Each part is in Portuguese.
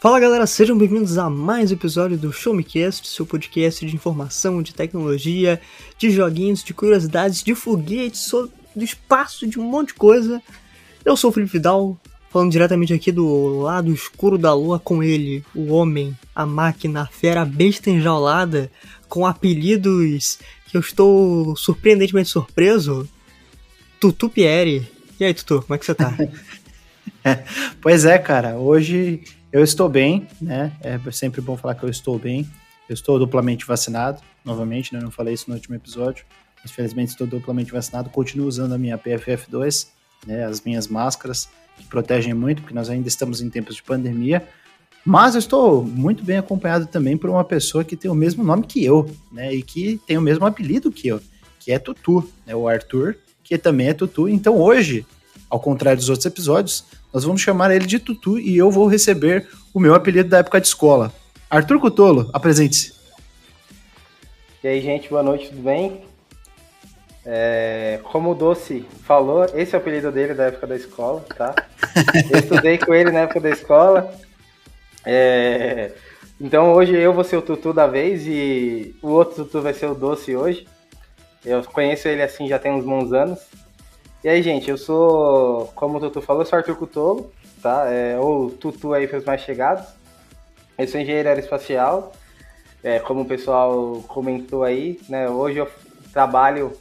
Fala galera, sejam bem-vindos a mais um episódio do Show Me Cast, seu podcast de informação, de tecnologia, de joguinhos, de curiosidades, de foguetes, do espaço, de um monte de coisa. Eu sou o Felipe Vidal, falando diretamente aqui do lado escuro da lua com ele, o homem, a máquina, a fera, a besta enjaulada, com apelidos que eu estou surpreendentemente surpreso, Tutu Pieri. E aí, Tutu, como é que você tá? pois é, cara, hoje eu estou bem, né? É sempre bom falar que eu estou bem. Eu estou duplamente vacinado, novamente, né? Eu não falei isso no último episódio, mas felizmente estou duplamente vacinado. Continuo usando a minha PFF2, né? As minhas máscaras, que protegem muito, porque nós ainda estamos em tempos de pandemia. Mas eu estou muito bem acompanhado também por uma pessoa que tem o mesmo nome que eu, né? E que tem o mesmo apelido que eu, que é Tutu, né? O Arthur, que também é Tutu. Então hoje, ao contrário dos outros episódios, nós vamos chamar ele de Tutu e eu vou receber o meu apelido da época de escola. Arthur Cutolo, apresente-se. E aí, gente, boa noite, tudo bem? É, como o Doce falou, esse é o apelido dele da época da escola, tá? Eu estudei com ele na época da escola. É, então hoje eu vou ser o Tutu da vez e o outro Tutu vai ser o Doce hoje. Eu conheço ele assim já tem uns bons anos. E aí, gente, eu sou, como o Tutu falou, eu sou Arthur Cutolo, tá? É, ou Tutu aí para os mais chegados. Eu sou engenheiro aeroespacial, é, como o pessoal comentou aí, né? Hoje eu trabalho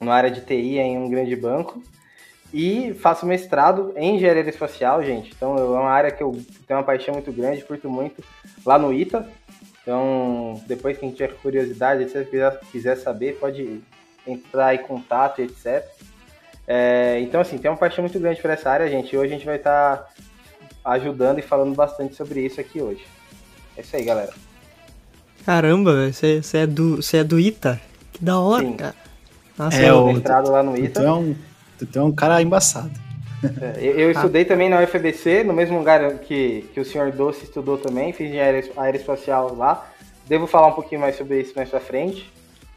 na área de TI em um grande banco e faço mestrado em engenharia aeroespacial, gente. Então é uma área que eu tenho uma paixão muito grande, curto muito, lá no ITA. Então, depois quem tiver curiosidade, se quiser, quiser saber, pode entrar em contato, etc. É, então, assim, tem uma paixão muito grande por essa área, gente. E hoje a gente vai estar tá ajudando e falando bastante sobre isso aqui hoje. É isso aí, galera. Caramba, você, é, do, você é do ITA? Que da hora, Sim. cara. Nossa, é, o mestrado lá no ITA. Tu é um, tu é um cara embaçado. É, eu, eu estudei também na UFBC, no mesmo lugar que, que o senhor Doce estudou também, fiz engenharia aeroespacial lá. Devo falar um pouquinho mais sobre isso mais pra frente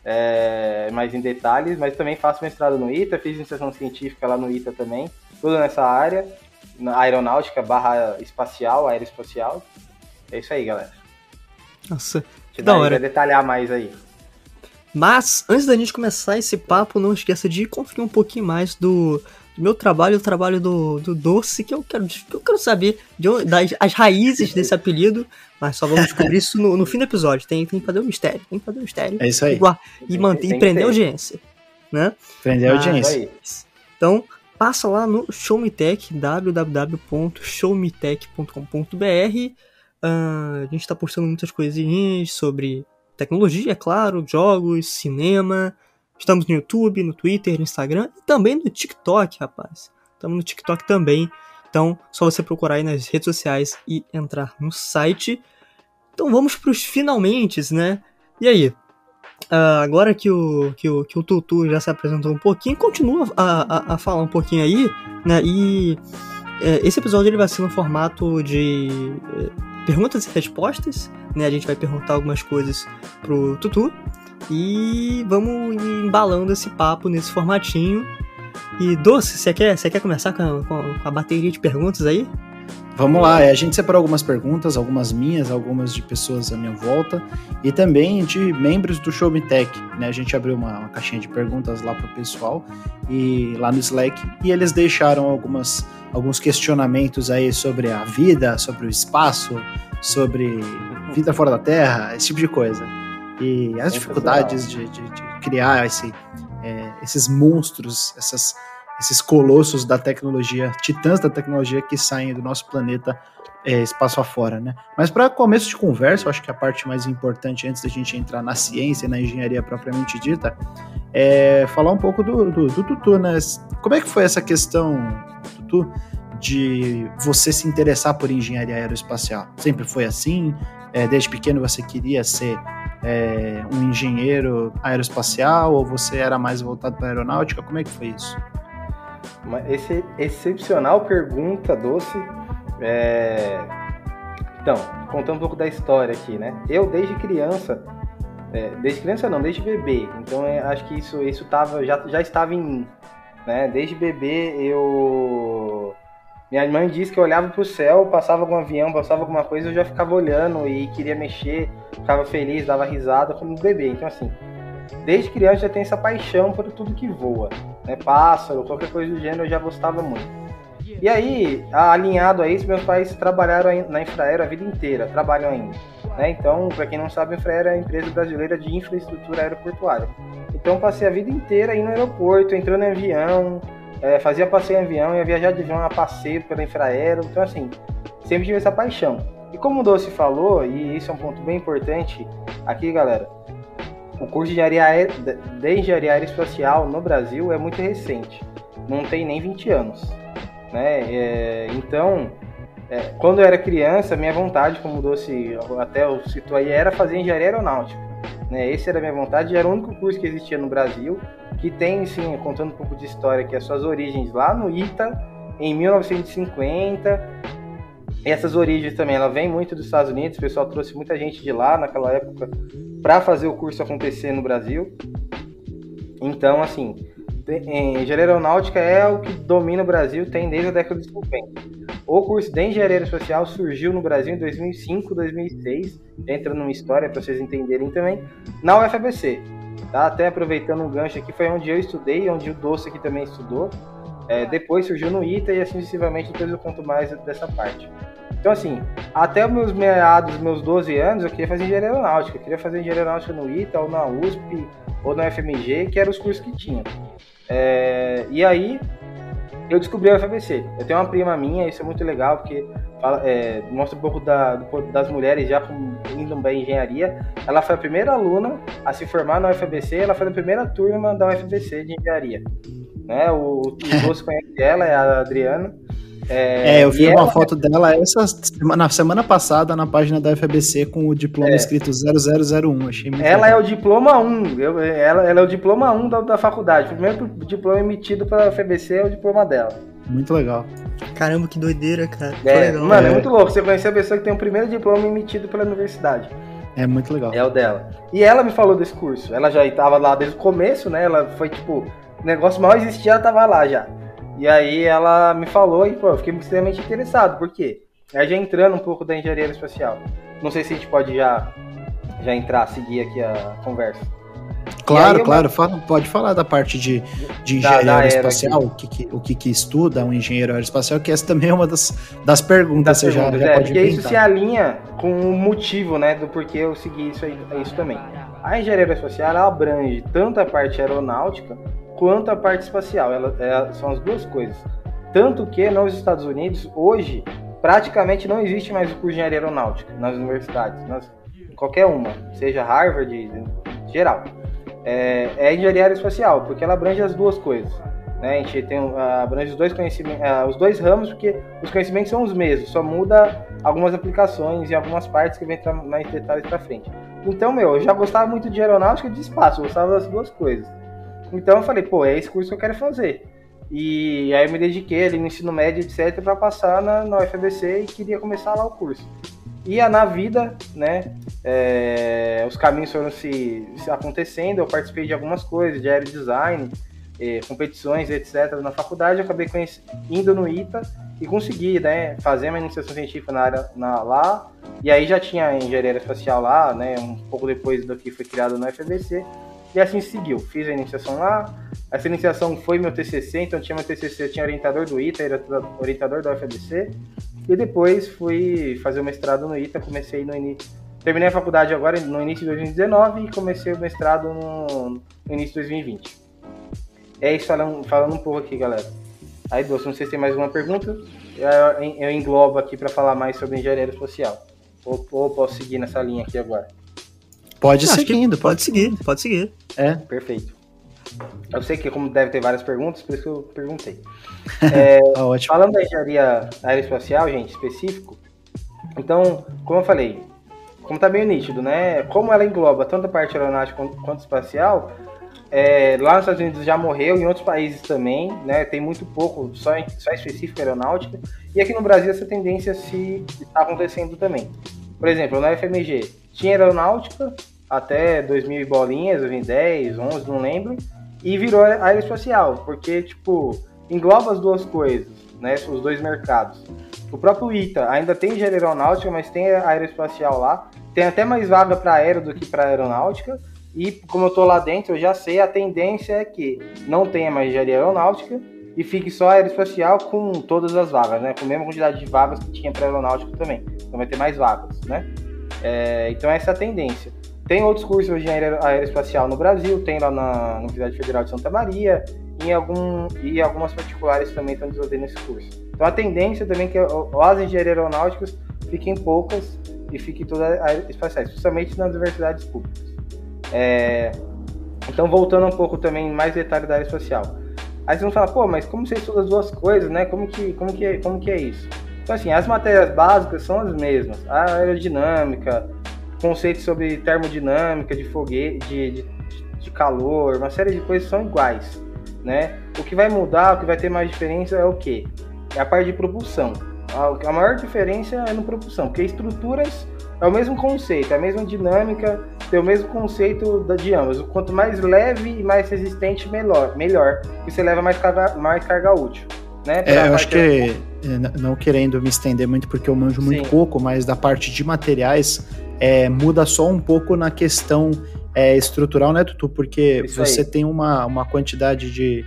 é, mais em detalhes, mas também faço mestrado no ITA, fiz iniciação científica lá no ITA também, tudo nessa área, na aeronáutica barra espacial, aeroespacial. É isso aí, galera. Nossa, que da hora. Detalhar mais aí. Mas, antes da gente começar esse papo, não esqueça de conferir um pouquinho mais do meu trabalho, o trabalho do, do Doce, que eu quero, que eu quero saber de onde, das as raízes desse apelido, mas só vamos descobrir isso no, no, fim do episódio. Tem, tem que fazer um mistério, tem que fazer um mistério. É isso aí. E, e, manter, e prender a audiência. Né? Prender a audiência. então, passa lá no ShowMeTech, www.showmetech.com.br. Uh, a gente está postando muitas coisinhas sobre tecnologia, é claro, jogos, cinema, Estamos no YouTube, no Twitter, no Instagram e também no TikTok, rapaz. Estamos no TikTok também. Então, só você procurar aí nas redes sociais e entrar no site. Então vamos para os finalmente, né? E aí? Uh, agora que o, que, o, que o Tutu já se apresentou um pouquinho, continua a, a, a falar um pouquinho aí, né? E é, esse episódio ele vai ser no formato de é, perguntas e respostas, né? A gente vai perguntar algumas coisas pro Tutu e vamos embalando esse papo nesse formatinho. E Doce, você quer, quer começar com a, com a bateria de perguntas aí? Vamos lá, é, a gente separou algumas perguntas, algumas minhas, algumas de pessoas à minha volta e também de membros do Show Me Tech. Né? A gente abriu uma, uma caixinha de perguntas lá para o pessoal e lá no Slack e eles deixaram algumas, alguns questionamentos aí sobre a vida, sobre o espaço, sobre vida fora da Terra, esse tipo de coisa e as dificuldades de, de, de, criar esse, é, esses monstros, essas, esses colossos da tecnologia, titãs da tecnologia que saem do nosso planeta é, espaço afora, né? Mas para começo de conversa, eu acho que a parte mais importante antes da gente entrar na ciência e na engenharia propriamente dita é falar um pouco do, do, do Tutu, né? Como é que foi essa questão, Tutu, de você se interessar por engenharia aeroespacial? Sempre foi assim? É, desde pequeno você queria ser é, um engenheiro aeroespacial ou você era mais voltado para aeronáutica? Como é que foi isso? Uma esse, excepcional pergunta, Doce. É... Então, contando um pouco da história aqui, né? Eu, desde criança, é, desde criança não, desde bebê, então é, acho que isso, isso tava, já, já estava em mim, né? Desde bebê eu Minha mãe disse que eu olhava pro céu, passava algum avião, passava alguma coisa, eu já ficava olhando e queria mexer, ficava feliz, dava risada como bebê. Então, assim, desde criança já tem essa paixão por tudo que voa, né? Pássaro, qualquer coisa do gênero eu já gostava muito. E aí, alinhado a isso, meus pais trabalharam na Infraero a vida inteira, trabalham ainda. Né? Então, para quem não sabe, a Infraero é a empresa brasileira de infraestrutura aeroportuária. Então, passei a vida inteira indo no aeroporto, entrando em avião, é, fazia passeio em avião, ia viajar de avião a passeio pela Infraero. Então, assim, sempre tive essa paixão. E como o Doce falou, e isso é um ponto bem importante aqui, galera, o curso de engenharia, de engenharia aeroespacial no Brasil é muito recente. Não tem nem 20 anos. Né? É, então, é, quando eu era criança, minha vontade, como o Doce até citou aí, era fazer engenharia aeronáutica. Né? Esse era a minha vontade, era o único curso que existia no Brasil, que tem, sim, contando um pouco de história, que as suas origens lá no ITA, em 1950. E essas origens também, ela vem muito dos Estados Unidos, o pessoal trouxe muita gente de lá naquela época para fazer o curso acontecer no Brasil. Então, assim, engenharia aeronáutica é o que domina o Brasil, tem desde a década de 50. O curso de engenharia social surgiu no Brasil em 2005, 2006, entra numa história para vocês entenderem também, na UFABC. Tá? Até aproveitando um gancho aqui, foi onde eu estudei, onde o Doce aqui também estudou. É, depois surgiu no ITA e assim sucessivamente, depois eu conto mais dessa parte. Então, assim, até meus meados, meus 12 anos, eu queria fazer engenharia aeronáutica. Eu queria fazer engenharia aeronáutica no ITA, ou na USP, ou na FMG, que eram os cursos que tinha. É, e aí, eu descobri a UFABC. Eu tenho uma prima minha, isso é muito legal, porque fala, é, mostra um pouco da, das mulheres já indo bem em engenharia. Ela foi a primeira aluna a se formar na UFABC, ela foi a primeira turma da UFABC de engenharia. Né? O, o Doce conhece ela, é a Adriana. É, é, eu vi uma ela... foto dela essa semana, na semana passada na página da FBC com o diploma é. escrito 0001. Achei muito Ela legal. é o diploma 1. Eu, ela, ela é o diploma 1 da, da faculdade. O primeiro diploma emitido pela FBC é o diploma dela. Muito legal. Caramba, que doideira, cara. É, legal. Mano, é. é muito louco você conhecer a pessoa que tem o primeiro diploma emitido pela universidade. É muito legal. É o dela. E ela me falou desse curso. Ela já estava lá desde o começo, né? Ela foi tipo, o negócio mal existia, ela tava lá já. E aí ela me falou e pô, eu fiquei extremamente interessado, por quê? Aí já entrando um pouco da engenharia espacial. Não sei se a gente pode já, já entrar, seguir aqui a conversa. Claro, claro, fala, pode falar da parte de, de da aeroespacial, o, que, que, o que, que estuda um engenheiro aeroespacial, que essa também é uma das, das perguntas, das você perguntas, já, já é, pode Porque isso se alinha com o motivo, né, do porquê eu segui isso, aí, isso também. A engenharia aeroespacial abrange tanto a parte aeronáutica quanto a parte espacial. Ela, é, são as duas coisas. Tanto que nos Estados Unidos, hoje, praticamente não existe mais o curso de engenharia aeronáutica nas universidades, nas, qualquer uma, seja Harvard, geral. É, é engenharia aeroespacial, porque ela abrange as duas coisas. Né? A gente tem, abrange os dois conhecimentos, os dois ramos, porque os conhecimentos são os mesmos, só muda algumas aplicações e algumas partes que vem mais detalhes para frente. Então, meu, eu já gostava muito de aeronáutica e de espaço, eu gostava das duas coisas. Então eu falei, pô, é esse curso que eu quero fazer. E aí eu me dediquei ali no ensino médio, etc, para passar na, na UFABC e queria começar lá o curso. E na vida, né, é, os caminhos foram se, se, acontecendo, eu participei de algumas coisas, de aerodesign, é, competições, etc, na faculdade, eu acabei indo no ITA e consegui, né, fazer uma iniciação científica na área na, lá, e aí já tinha engenharia espacial lá, né, um pouco depois do que foi criado no UFABC, e assim seguiu. Fiz a iniciação lá. Essa iniciação foi meu TCC, então tinha meu TCC, tinha orientador do ITA, era orientador da UFABC. E depois fui fazer o mestrado no ITA, comecei no início. Terminei a faculdade agora no início de 2019 e comecei o mestrado no, início de 2020. É isso falando, falando um pouco aqui, galera. Aí, Doce, não sei se tem mais alguma pergunta. Eu, eu englobo aqui para falar mais sobre engenharia social. Ou, ou posso seguir nessa linha aqui agora? Pode seguindo, pode seguir, pode seguir. É. Perfeito. Eu sei que como deve ter várias perguntas, por isso que eu perguntei. É, Ótimo. Falando da engenharia aeroespacial, gente, específico, então, como eu falei, como tá meio nítido, né? Como ela engloba tanto a parte aeronáutica quanto, quanto espacial, é, lá nos Estados Unidos já morreu, em outros países também, né? Tem muito pouco, só, só específico aeronáutica. E aqui no Brasil essa tendência se está acontecendo também. Por exemplo, na FMG tinha aeronáutica, até 2000 e bolinhas, 2010, 11, não lembro, e virou aeroespacial, porque, tipo, engloba as duas coisas, né, os dois mercados. O próprio ITA ainda tem engenharia aeronáutica, mas tem aeroespacial lá. Tem até mais vaga para aero do que para aeronáutica. E como eu estou lá dentro, eu já sei, a tendência é que não tenha mais engenharia aeronáutica e fique só aeroespacial com todas as vagas, né? Com a mesma quantidade de vagas que tinha para aeronáutica também. Então vai ter mais vagas, né? É, então essa é a tendência. Tem outros cursos de engenharia aeroespacial no Brasil, tem lá na Universidade Federal de Santa Maria, e, algum, e algumas particulares também estão desenvolvendo esse curso. Então a tendência também é que as engenharias aeronáuticas fiquem poucas e fiquem todas aeroespaciais, principalmente nas universidades públicas. É, então voltando um pouco também mais detalhe da aeroespacial. Aí vocês vão falar, pô, mas como você estuda as duas coisas, né? Como que, como que, como que é isso? Então assim, as matérias básicas são as mesmas. A aerodinâmica, conceitos sobre termodinâmica, de foguete, de, de, de calor, uma série de coisas são iguais né? O que vai mudar, o que vai ter mais diferença é o quê? É a parte de propulsão. A, maior diferença é no propulsão, porque estruturas é o mesmo conceito, é a mesma dinâmica, tem o mesmo conceito de ambas. Quanto mais leve e mais resistente, melhor, melhor, porque você leva mais carga, mais carga útil. Né, é, eu acho que, é, não querendo me estender muito, porque eu manjo muito Sim. pouco, mas da parte de materiais, é, muda só um pouco na questão é, estrutural, né, Tutu? Porque Isso você aí. tem uma, uma quantidade de,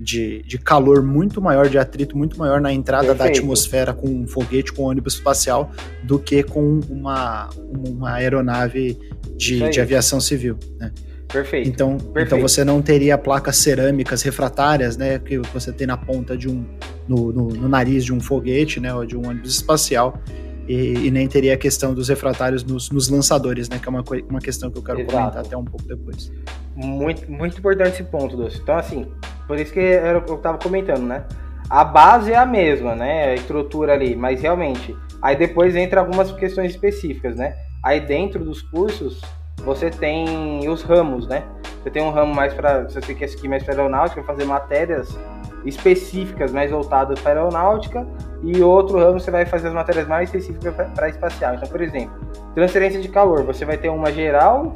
de, de calor muito maior, de atrito muito maior na entrada Perfeito. da atmosfera com um foguete, com um ônibus espacial, do que com uma, uma aeronave de, de aviação civil, né? Perfeito. Então, Perfeito. então você não teria placas cerâmicas refratárias, né, que você tem na ponta de um, no, no, no nariz de um foguete, né, ou de um ônibus espacial. E, e, nem teria a questão dos refratários nos, nos, lançadores, né? Que é uma, uma questão que eu quero Exato. comentar até um pouco depois. Muito, muito importante esse ponto, Doce. Então, assim, por isso que eu estava comentando, né? A base é a mesma, né? A estrutura ali, mas realmente. Aí depois entra algumas questões específicas, né? Aí dentro dos cursos, você tem os ramos, né? Você tem um ramo mais para. Se você quer seguir mais para aeronáutica, fazer matérias específicas mais voltadas para aeronáutica e outro ramo você vai fazer as matérias mais específicas para espacial. Então, por exemplo, transferência de calor, você vai ter uma geral,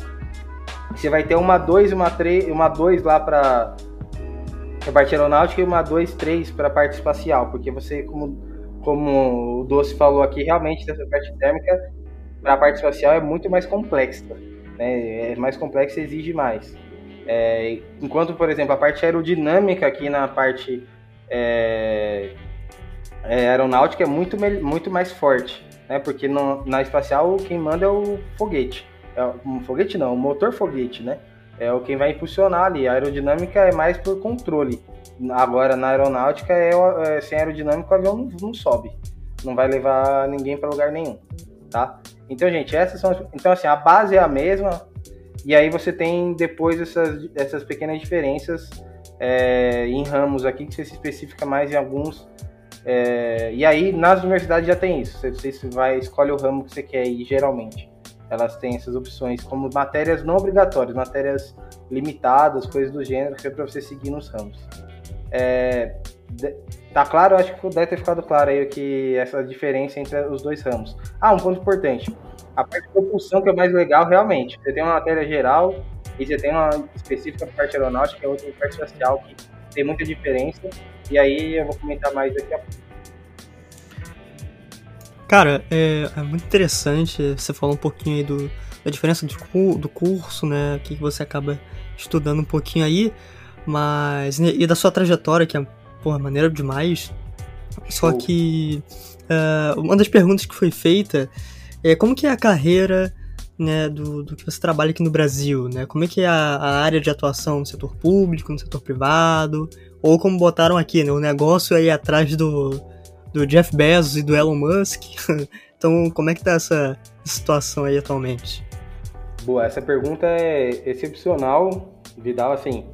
você vai ter uma 2 uma 3, uma 2 lá para a parte aeronáutica e uma 2, 3 para a parte espacial, porque você como como o Doce falou aqui, realmente essa parte térmica para a parte espacial é muito mais complexa, né? É mais complexa e exige mais. É, enquanto, por exemplo, a parte aerodinâmica aqui na parte é, é, aeronáutica é muito, muito mais forte, né? Porque no, na espacial quem manda é o foguete. É, um foguete não, o motor foguete, né? É o quem vai impulsionar ali. A aerodinâmica é mais por controle. Agora na aeronáutica é, é sem aerodinâmica o avião não, não sobe, não vai levar ninguém para lugar nenhum, tá? Então, gente, essas são então assim a base é a mesma, e aí você tem depois essas, essas pequenas diferenças é, em ramos aqui que você se especifica mais em alguns. É, e aí nas universidades já tem isso. Você, você vai escolhe o ramo que você quer ir geralmente. Elas têm essas opções como matérias não obrigatórias, matérias limitadas, coisas do gênero, que é para você seguir nos ramos. É, tá claro? Acho que deve ter ficado claro aí que essa diferença entre os dois ramos. Ah, um ponto importante. A parte de propulsão que é mais legal, realmente. Você tem uma matéria geral e você tem uma específica para parte aeronáutica, que é outra parte espacial, que tem muita diferença. E aí eu vou comentar mais daqui a pouco. Cara, é, é muito interessante você falar um pouquinho aí do, da diferença do, do curso, né? O que você acaba estudando um pouquinho aí, mas. E da sua trajetória, que é, porra, maneira demais. Só que. Uh, uma das perguntas que foi feita é, como que é a carreira né, do, do que você trabalha aqui no Brasil, né? Como é que é a, a, área de atuação no setor público, no setor privado, ou como botaram aqui, né, o negócio aí atrás do, do Jeff Bezos e do Elon Musk. então, como é que tá essa situação aí atualmente? Boa, essa pergunta é excepcional, Vidal, assim,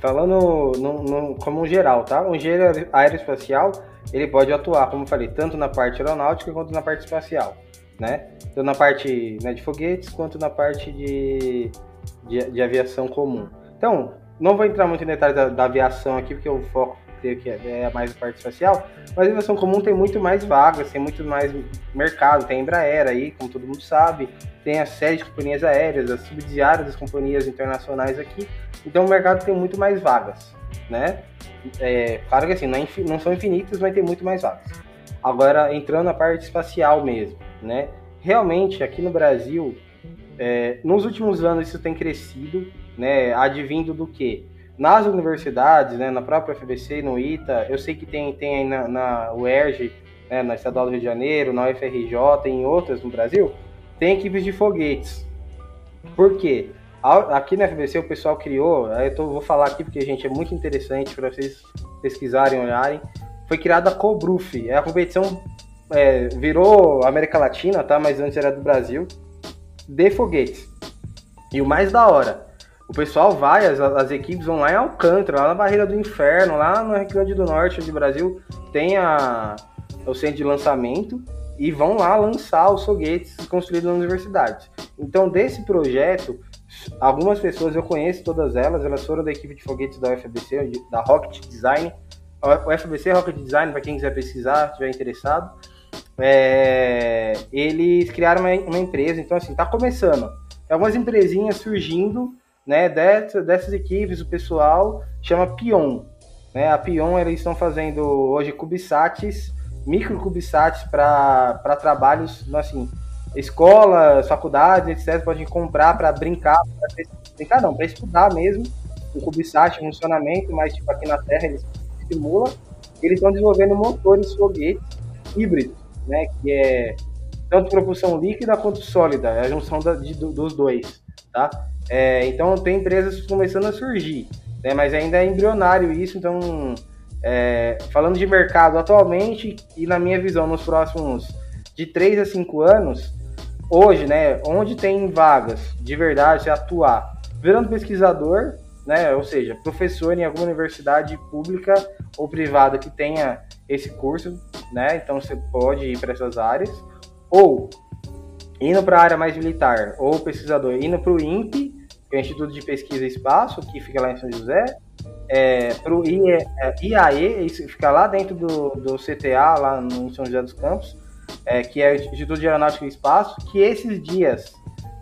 falando no, no, como um geral, tá? Um engenheiro aeroespacial, ele pode atuar, como eu falei, tanto na parte aeronáutica quanto na parte espacial né? Tanto na parte né, de foguetes quanto na parte de, de, de, aviação comum. Então, não vou entrar muito em detalhes da, da, aviação aqui, porque o foco que é mais a parte espacial, mas a aviação comum tem muito mais vagas, tem muito mais mercado, tem a Embraer aí, como todo mundo sabe, tem a série de companhias aéreas, as subsidiárias das companhias internacionais aqui, então o mercado tem muito mais vagas, né? É, claro que assim, não, é não são infinitas, mas tem muito mais vagas. Agora, entrando na parte espacial mesmo, né? Realmente, aqui no Brasil, é, nos últimos anos isso tem crescido, né? Advindo do que? Nas universidades, né, na própria FBC, no ITA, eu sei que tem, tem aí na, na UERJ, né, na Estadual do Rio de Janeiro, na UFRJ em outras no Brasil, tem equipes de foguetes. Por quê? Aqui na FBC o pessoal criou, eu tô, vou falar aqui porque, gente, é muito interessante para vocês pesquisarem, olharem. Foi criada a COBRUF, é a competição, é, virou América Latina, tá? Mas antes era do Brasil, de foguetes. E o mais da hora, o pessoal vai, as, as equipes vão lá em Alcântara, lá na Barreira do Inferno, lá no Rio Grande do Norte do Brasil, tem a, o centro de lançamento e vão lá lançar os foguetes construídos nas universidades. Então, desse projeto, algumas pessoas, eu conheço todas elas, elas foram da equipe de foguetes da UFBC, da Rocket Design. O UFBC Rocket Design, para quem quiser pesquisar, estiver interessado. É, eles criaram uma, uma, empresa, então assim, tá começando. Algumas empresinhas surgindo né, dessas, dessas equipes, o pessoal chama Pion. Né? A Pion, eles estão fazendo hoje CubeSats, micro CubeSats para trabalhos, assim, escolas, faculdades, etc. Podem comprar para brincar, pra brincar não, para estudar mesmo o CubeSat, funcionamento, mas tipo aqui na Terra eles simulam. Eles estão desenvolvendo motores foguetes híbridos, né, que é tanto propulsão líquida quanto sólida, é a junção da, de, dos dois, tá? É, então tem empresas começando a surgir, né? mas ainda é embrionário isso. Então, é, falando de mercado atualmente e na minha visão nos próximos de 3 a 5 anos, hoje, né, onde tem vagas de verdade atuar, virando pesquisador, né, ou seja, professor em alguma universidade pública ou privada que tenha esse curso, né, então você pode ir para essas áreas, ou indo para a área mais militar, ou pesquisador indo para o INPE, que é o Instituto de Pesquisa e Espaço, que fica lá em São José, é, para o IAE, isso fica lá dentro do, do CTA, lá no São José dos Campos, é, que é o Instituto de Aeronáutica e Espaço, que esses dias,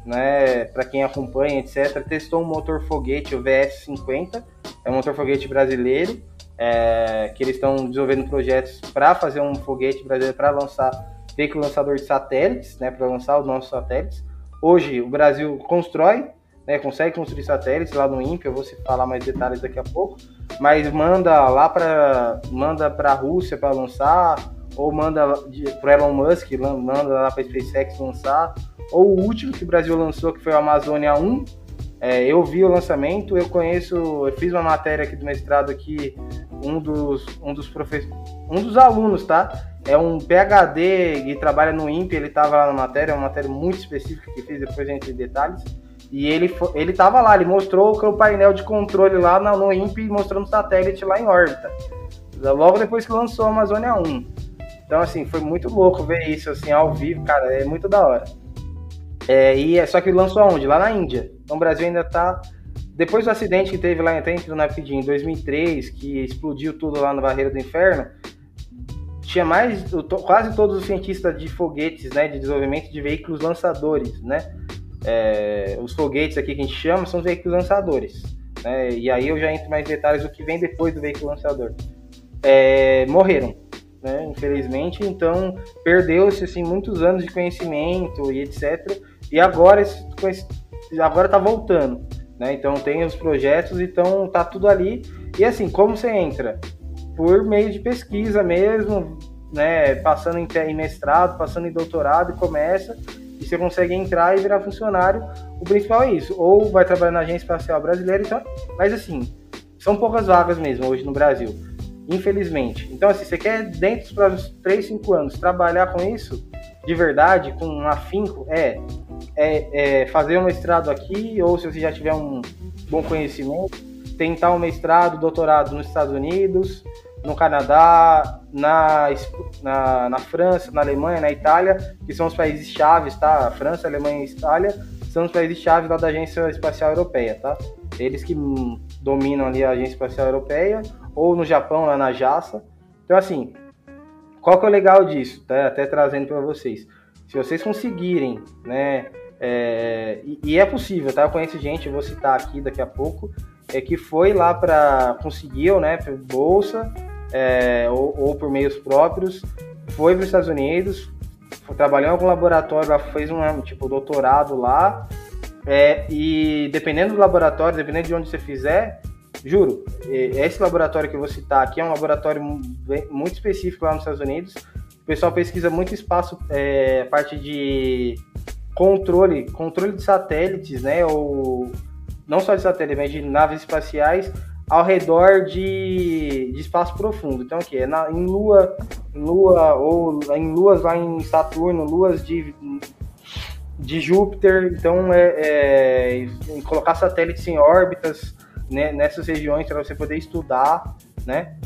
né, para quem acompanha, etc., testou um motor foguete, o VS-50, é um motor foguete brasileiro, é, que eles estão desenvolvendo projetos para fazer um foguete brasileiro para lançar veículo lançador de satélites, né, para lançar os nossos satélites. Hoje o Brasil constrói né, consegue construir satélites lá no INPE, eu vou falar mais detalhes daqui a pouco, mas manda lá para manda para a Rússia para lançar, ou manda para Elon Musk, manda lá para a SpaceX lançar, ou o último que o Brasil lançou, que foi o Amazônia 1, é, eu vi o lançamento, eu conheço, eu fiz uma matéria aqui do mestrado aqui, um dos, um dos professores, um dos alunos, tá? É um PhD e trabalha no INPE, ele estava lá na matéria, é uma matéria muito específica que fiz, depois a gente detalhes. E ele, ele tava lá, ele mostrou o painel de controle lá no, no INPE, mostrando satélite lá em órbita. Logo depois que lançou a Amazônia 1. Então, assim, foi muito louco ver isso, assim, ao vivo, cara, é muito da hora. É, e é só que lançou aonde? Lá na Índia. Então o Brasil ainda tá. Depois do acidente que teve lá até na em 2003, que explodiu tudo lá na Barreira do Inferno, tinha mais, quase todos os cientistas de foguetes, né, de desenvolvimento de veículos lançadores, né, é, os foguetes aqui que a gente chama são os veículos lançadores. Né? E aí eu já entro mais detalhes do que vem depois do veículo lançador. É, morreram, né? infelizmente, então perdeu-se assim, muitos anos de conhecimento e etc. E agora agora está voltando. Né? Então tem os projetos, então tá tudo ali. E assim, como você entra? Por meio de pesquisa mesmo, né? Passando em mestrado, passando em doutorado e começa e você consegue entrar e virar funcionário. O principal é isso. Ou vai trabalhar na Agência Espacial Brasileira, então, mas assim, são poucas vagas mesmo hoje no Brasil, infelizmente. Então, assim, você quer, dentro dos próximos 3, 5 anos, trabalhar com isso de verdade, com um afinco, é, é, é fazer um mestrado aqui, ou se você já tiver um bom conhecimento, tentar um mestrado, doutorado nos Estados Unidos, no Canadá, na, na, na, França, na Alemanha, na Itália, que são os países chaves, tá? França, Alemanha e Itália são os países chaves lá da Agência Espacial Europeia, tá? Eles que dominam ali a Agência Espacial Europeia, ou no Japão, lá na JASA. Então, assim, qual que é o legal disso? Tá? Até trazendo para vocês. Se vocês conseguirem, né? É, e, e, é possível, tá? Eu conheço gente, eu vou citar aqui daqui a pouco, é que foi lá para conseguiu, né? Bolsa é, ou, ou, por meios próprios, foi para os Estados Unidos, trabalhou em algum laboratório, fez um tipo doutorado lá, é, e dependendo do laboratório, dependendo de onde você fizer, juro, esse laboratório que eu vou citar aqui é um laboratório muito específico lá nos Estados Unidos. O pessoal pesquisa muito espaço, é, parte de controle, controle de satélites, né? Ou não só de satélites, mas de naves espaciais ao redor de, de espaço profundo. Então, aqui é na, em Lua, Lua ou em luas lá em Saturno, luas de de Júpiter. Então, é, é colocar satélites em órbitas né, nessas regiões para você poder estudar, né?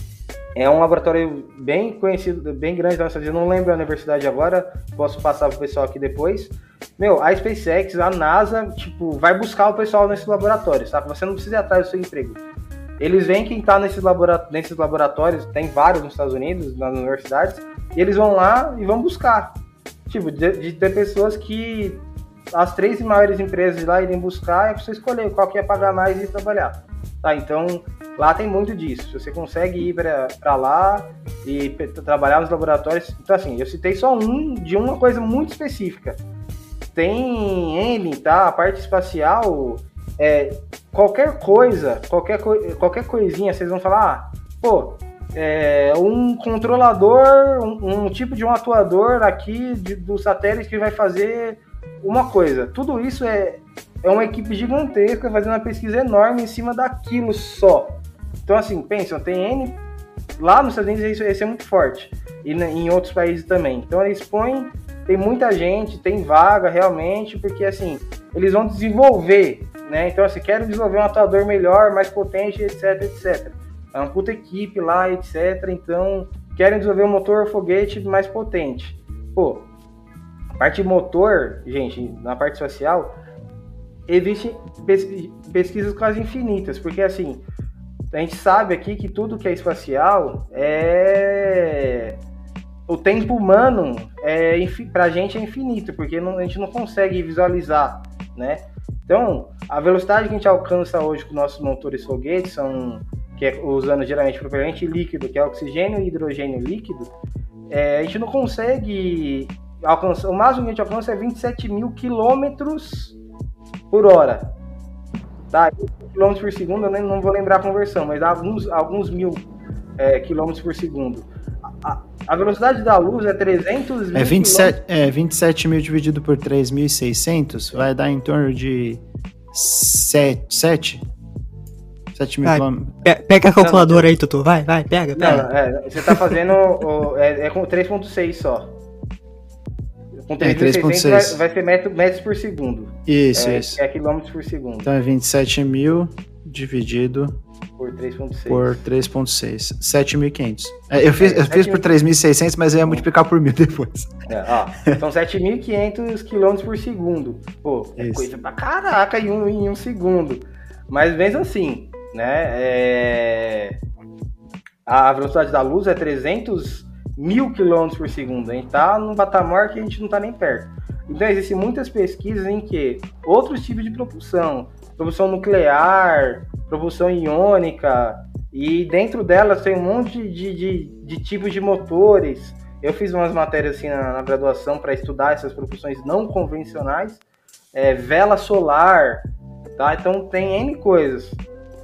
É um laboratório bem conhecido, bem grande da nossa Não lembro a universidade agora, posso passar para o pessoal aqui depois. Meu, a SpaceX, a NASA, tipo, vai buscar o pessoal nesses laboratórios, tá? Você não precisa ir atrás do seu emprego. Eles veem quem está nesses, labora nesses laboratórios, tem vários nos Estados Unidos, nas universidades, e eles vão lá e vão buscar. Tipo, de, de ter pessoas que as três maiores empresas lá irem buscar, é pra você escolher qual que ia pagar mais e trabalhar. Tá, então lá tem muito disso. Você consegue ir para lá e trabalhar nos laboratórios. Então, assim, eu citei só um de uma coisa muito específica. Tem N, tá? A parte espacial, é, qualquer coisa, qualquer, qualquer coisinha, vocês vão falar, ah, pô, é, um controlador, um, um, tipo de um atuador aqui de, do satélite que vai fazer uma coisa. Tudo isso é, é uma equipe gigantesca fazendo uma pesquisa enorme em cima daquilo só. Então, assim, pensam, tem N. Lá nos Estados Unidos isso, é muito forte. E em outros países também. Então, eles põem. Tem muita gente, tem vaga realmente, porque assim, eles vão desenvolver, né? Então, assim, querem desenvolver um atuador melhor, mais potente, etc, etc. É uma puta equipe lá, etc. Então, querem desenvolver um motor foguete mais potente. Pô, parte motor, gente, na parte social, existem pesquisas quase infinitas, porque assim, a gente sabe aqui que tudo que é espacial é. O tempo humano é pra gente é infinito, porque não, a gente não consegue visualizar, né? Então, a velocidade que a gente alcança hoje com nossos motores foguetes são que é usando geralmente propelente líquido, que é oxigênio e hidrogênio líquido, é, a gente não consegue alcança, o máximo que a gente alcança é 27 mil quilômetros por hora. Tá? Quilômetros por segundo, eu nem, não vou lembrar a conversão, mas dá alguns, alguns mil é, quilômetros por segundo. A, a, velocidade da luz é 300 mil. É 27, é, 27 mil dividido por 3.600 vai dar em torno de 7, 7 7 mil quilômetros. Pega a calculadora aí, Tutu. Vai, vai, pega, pega. Não, é, você tá fazendo. o, é, é com 3.6 só. Com 3.600 é, vai, vai ser metro, metros por segundo. Isso, é, isso. É quilômetros por segundo. Então é 27 mil dividido por 3.6. Por 3.6. 7.500. É, eu fiz, eu fiz por 3.600, mas eu ia multiplicar por mil depois. É, ó, são 7.500 km por segundo. Pô, é Isso. coisa pra caraca em um, em um segundo. Mas mesmo assim, né? É... A velocidade da luz é 300 mil quilômetros por segundo. A gente está num patamar que a gente não está nem perto. Então, existem muitas pesquisas em que outros tipos de propulsão, propulsão nuclear, propulsão iônica, e dentro delas tem um monte de, de, de tipos de motores. Eu fiz umas matérias assim na, na graduação para estudar essas propulsões não convencionais, é, vela solar, tá? Então tem N coisas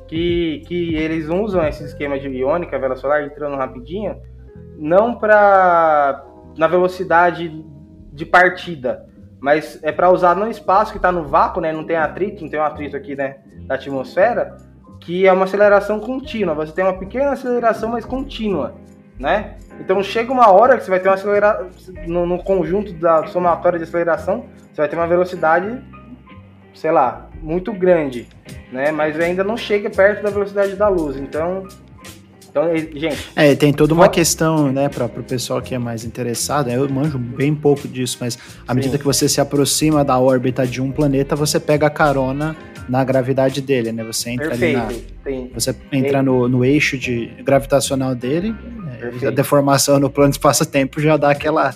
que, que eles usam esse esquema de iônica, vela solar, entrando rapidinho, não para na velocidade de partida, mas é para usar no espaço que está no vácuo, né? Não tem atrito, não tem um atrito aqui, né? Da atmosfera, que é uma aceleração contínua. Você tem uma pequena aceleração, mas contínua, né? Então chega uma hora que você vai ter uma aceleração no, no, conjunto da somatória de aceleração, você vai ter uma velocidade, sei lá, muito grande, né? Mas ainda não chega perto da velocidade da luz. Então então, gente. É, tem toda uma questão, né, para o pessoal que é mais interessado. Eu manjo bem pouco disso, mas à medida que você se aproxima da órbita de um planeta, você pega a carona na gravidade dele, né? Você entra Perfeito. ali na, você entra no, no eixo de gravitacional dele, é, a deformação no plano de espaço-tempo já dá aquela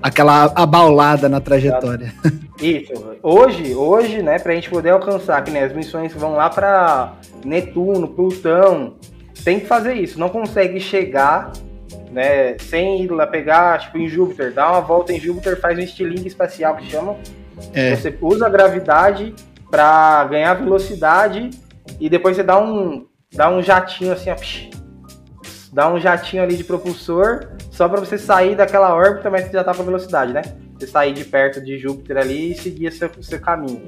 aquela abaulada na trajetória. Isso. Hoje, hoje, né, pra gente poder alcançar, que né, as missões vão lá para Netuno, Plutão, tem que fazer isso. Não consegue chegar, né, sem ir lá pegar, tipo, em Júpiter, dar uma volta em Júpiter, faz um estilingue espacial que chama. É. Você usa a gravidade para ganhar velocidade e depois você dá um, dá um jatinho assim, ó, psh, dá um jatinho ali de propulsor só para você sair daquela órbita, mas você já tá com velocidade, né? Você sair de perto de Júpiter ali e seguir seu, seu caminho.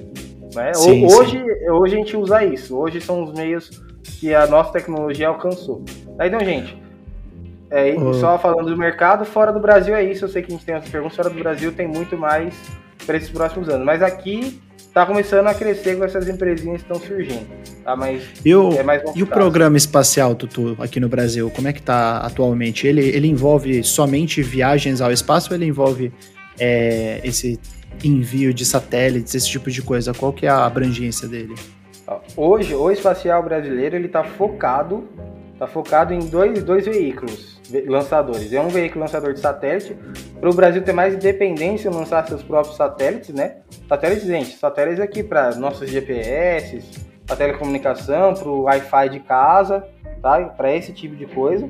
Né? Sim, hoje, sim. hoje a gente usa isso. Hoje são os meios que a nossa tecnologia alcançou. Então, gente, é, só falando do mercado, fora do Brasil é isso. Eu sei que a gente tem outras perguntas, fora do Brasil tem muito mais para esses próximos anos. Mas aqui está começando a crescer com essas empresinhas que estão surgindo. Tá? Mas e o, é mais e o programa espacial, Tutu, aqui no Brasil, como é que está atualmente? Ele, ele envolve somente viagens ao espaço ou ele envolve é, esse envio de satélites, esse tipo de coisa? Qual que é a abrangência dele? Hoje, o espacial brasileiro ele está focado, tá focado em dois, dois veículos lançadores. É um veículo lançador de satélite para o Brasil ter mais independência lançar seus próprios satélites, né? Satélites, gente, satélites aqui para nossos GPS, para telecomunicação, para o Wi-Fi de casa, tá? Para esse tipo de coisa.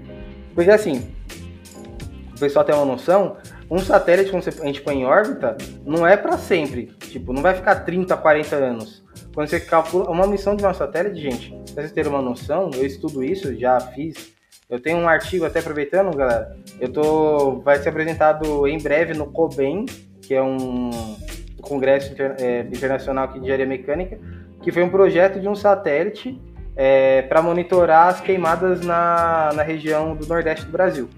Porque assim, o pessoal tem uma noção, um satélite quando a gente põe em órbita, não é para sempre. Tipo, não vai ficar 30, 40 anos. Quando você calcula uma missão de um satélite, gente, pra vocês terem uma noção, eu estudo isso, já fiz. Eu tenho um artigo até aproveitando, galera. Eu tô vai ser apresentado em breve no COBEM, que é um congresso inter, é, internacional aqui de engenharia mecânica, que foi um projeto de um satélite é, para monitorar as queimadas na, na região do Nordeste do Brasil.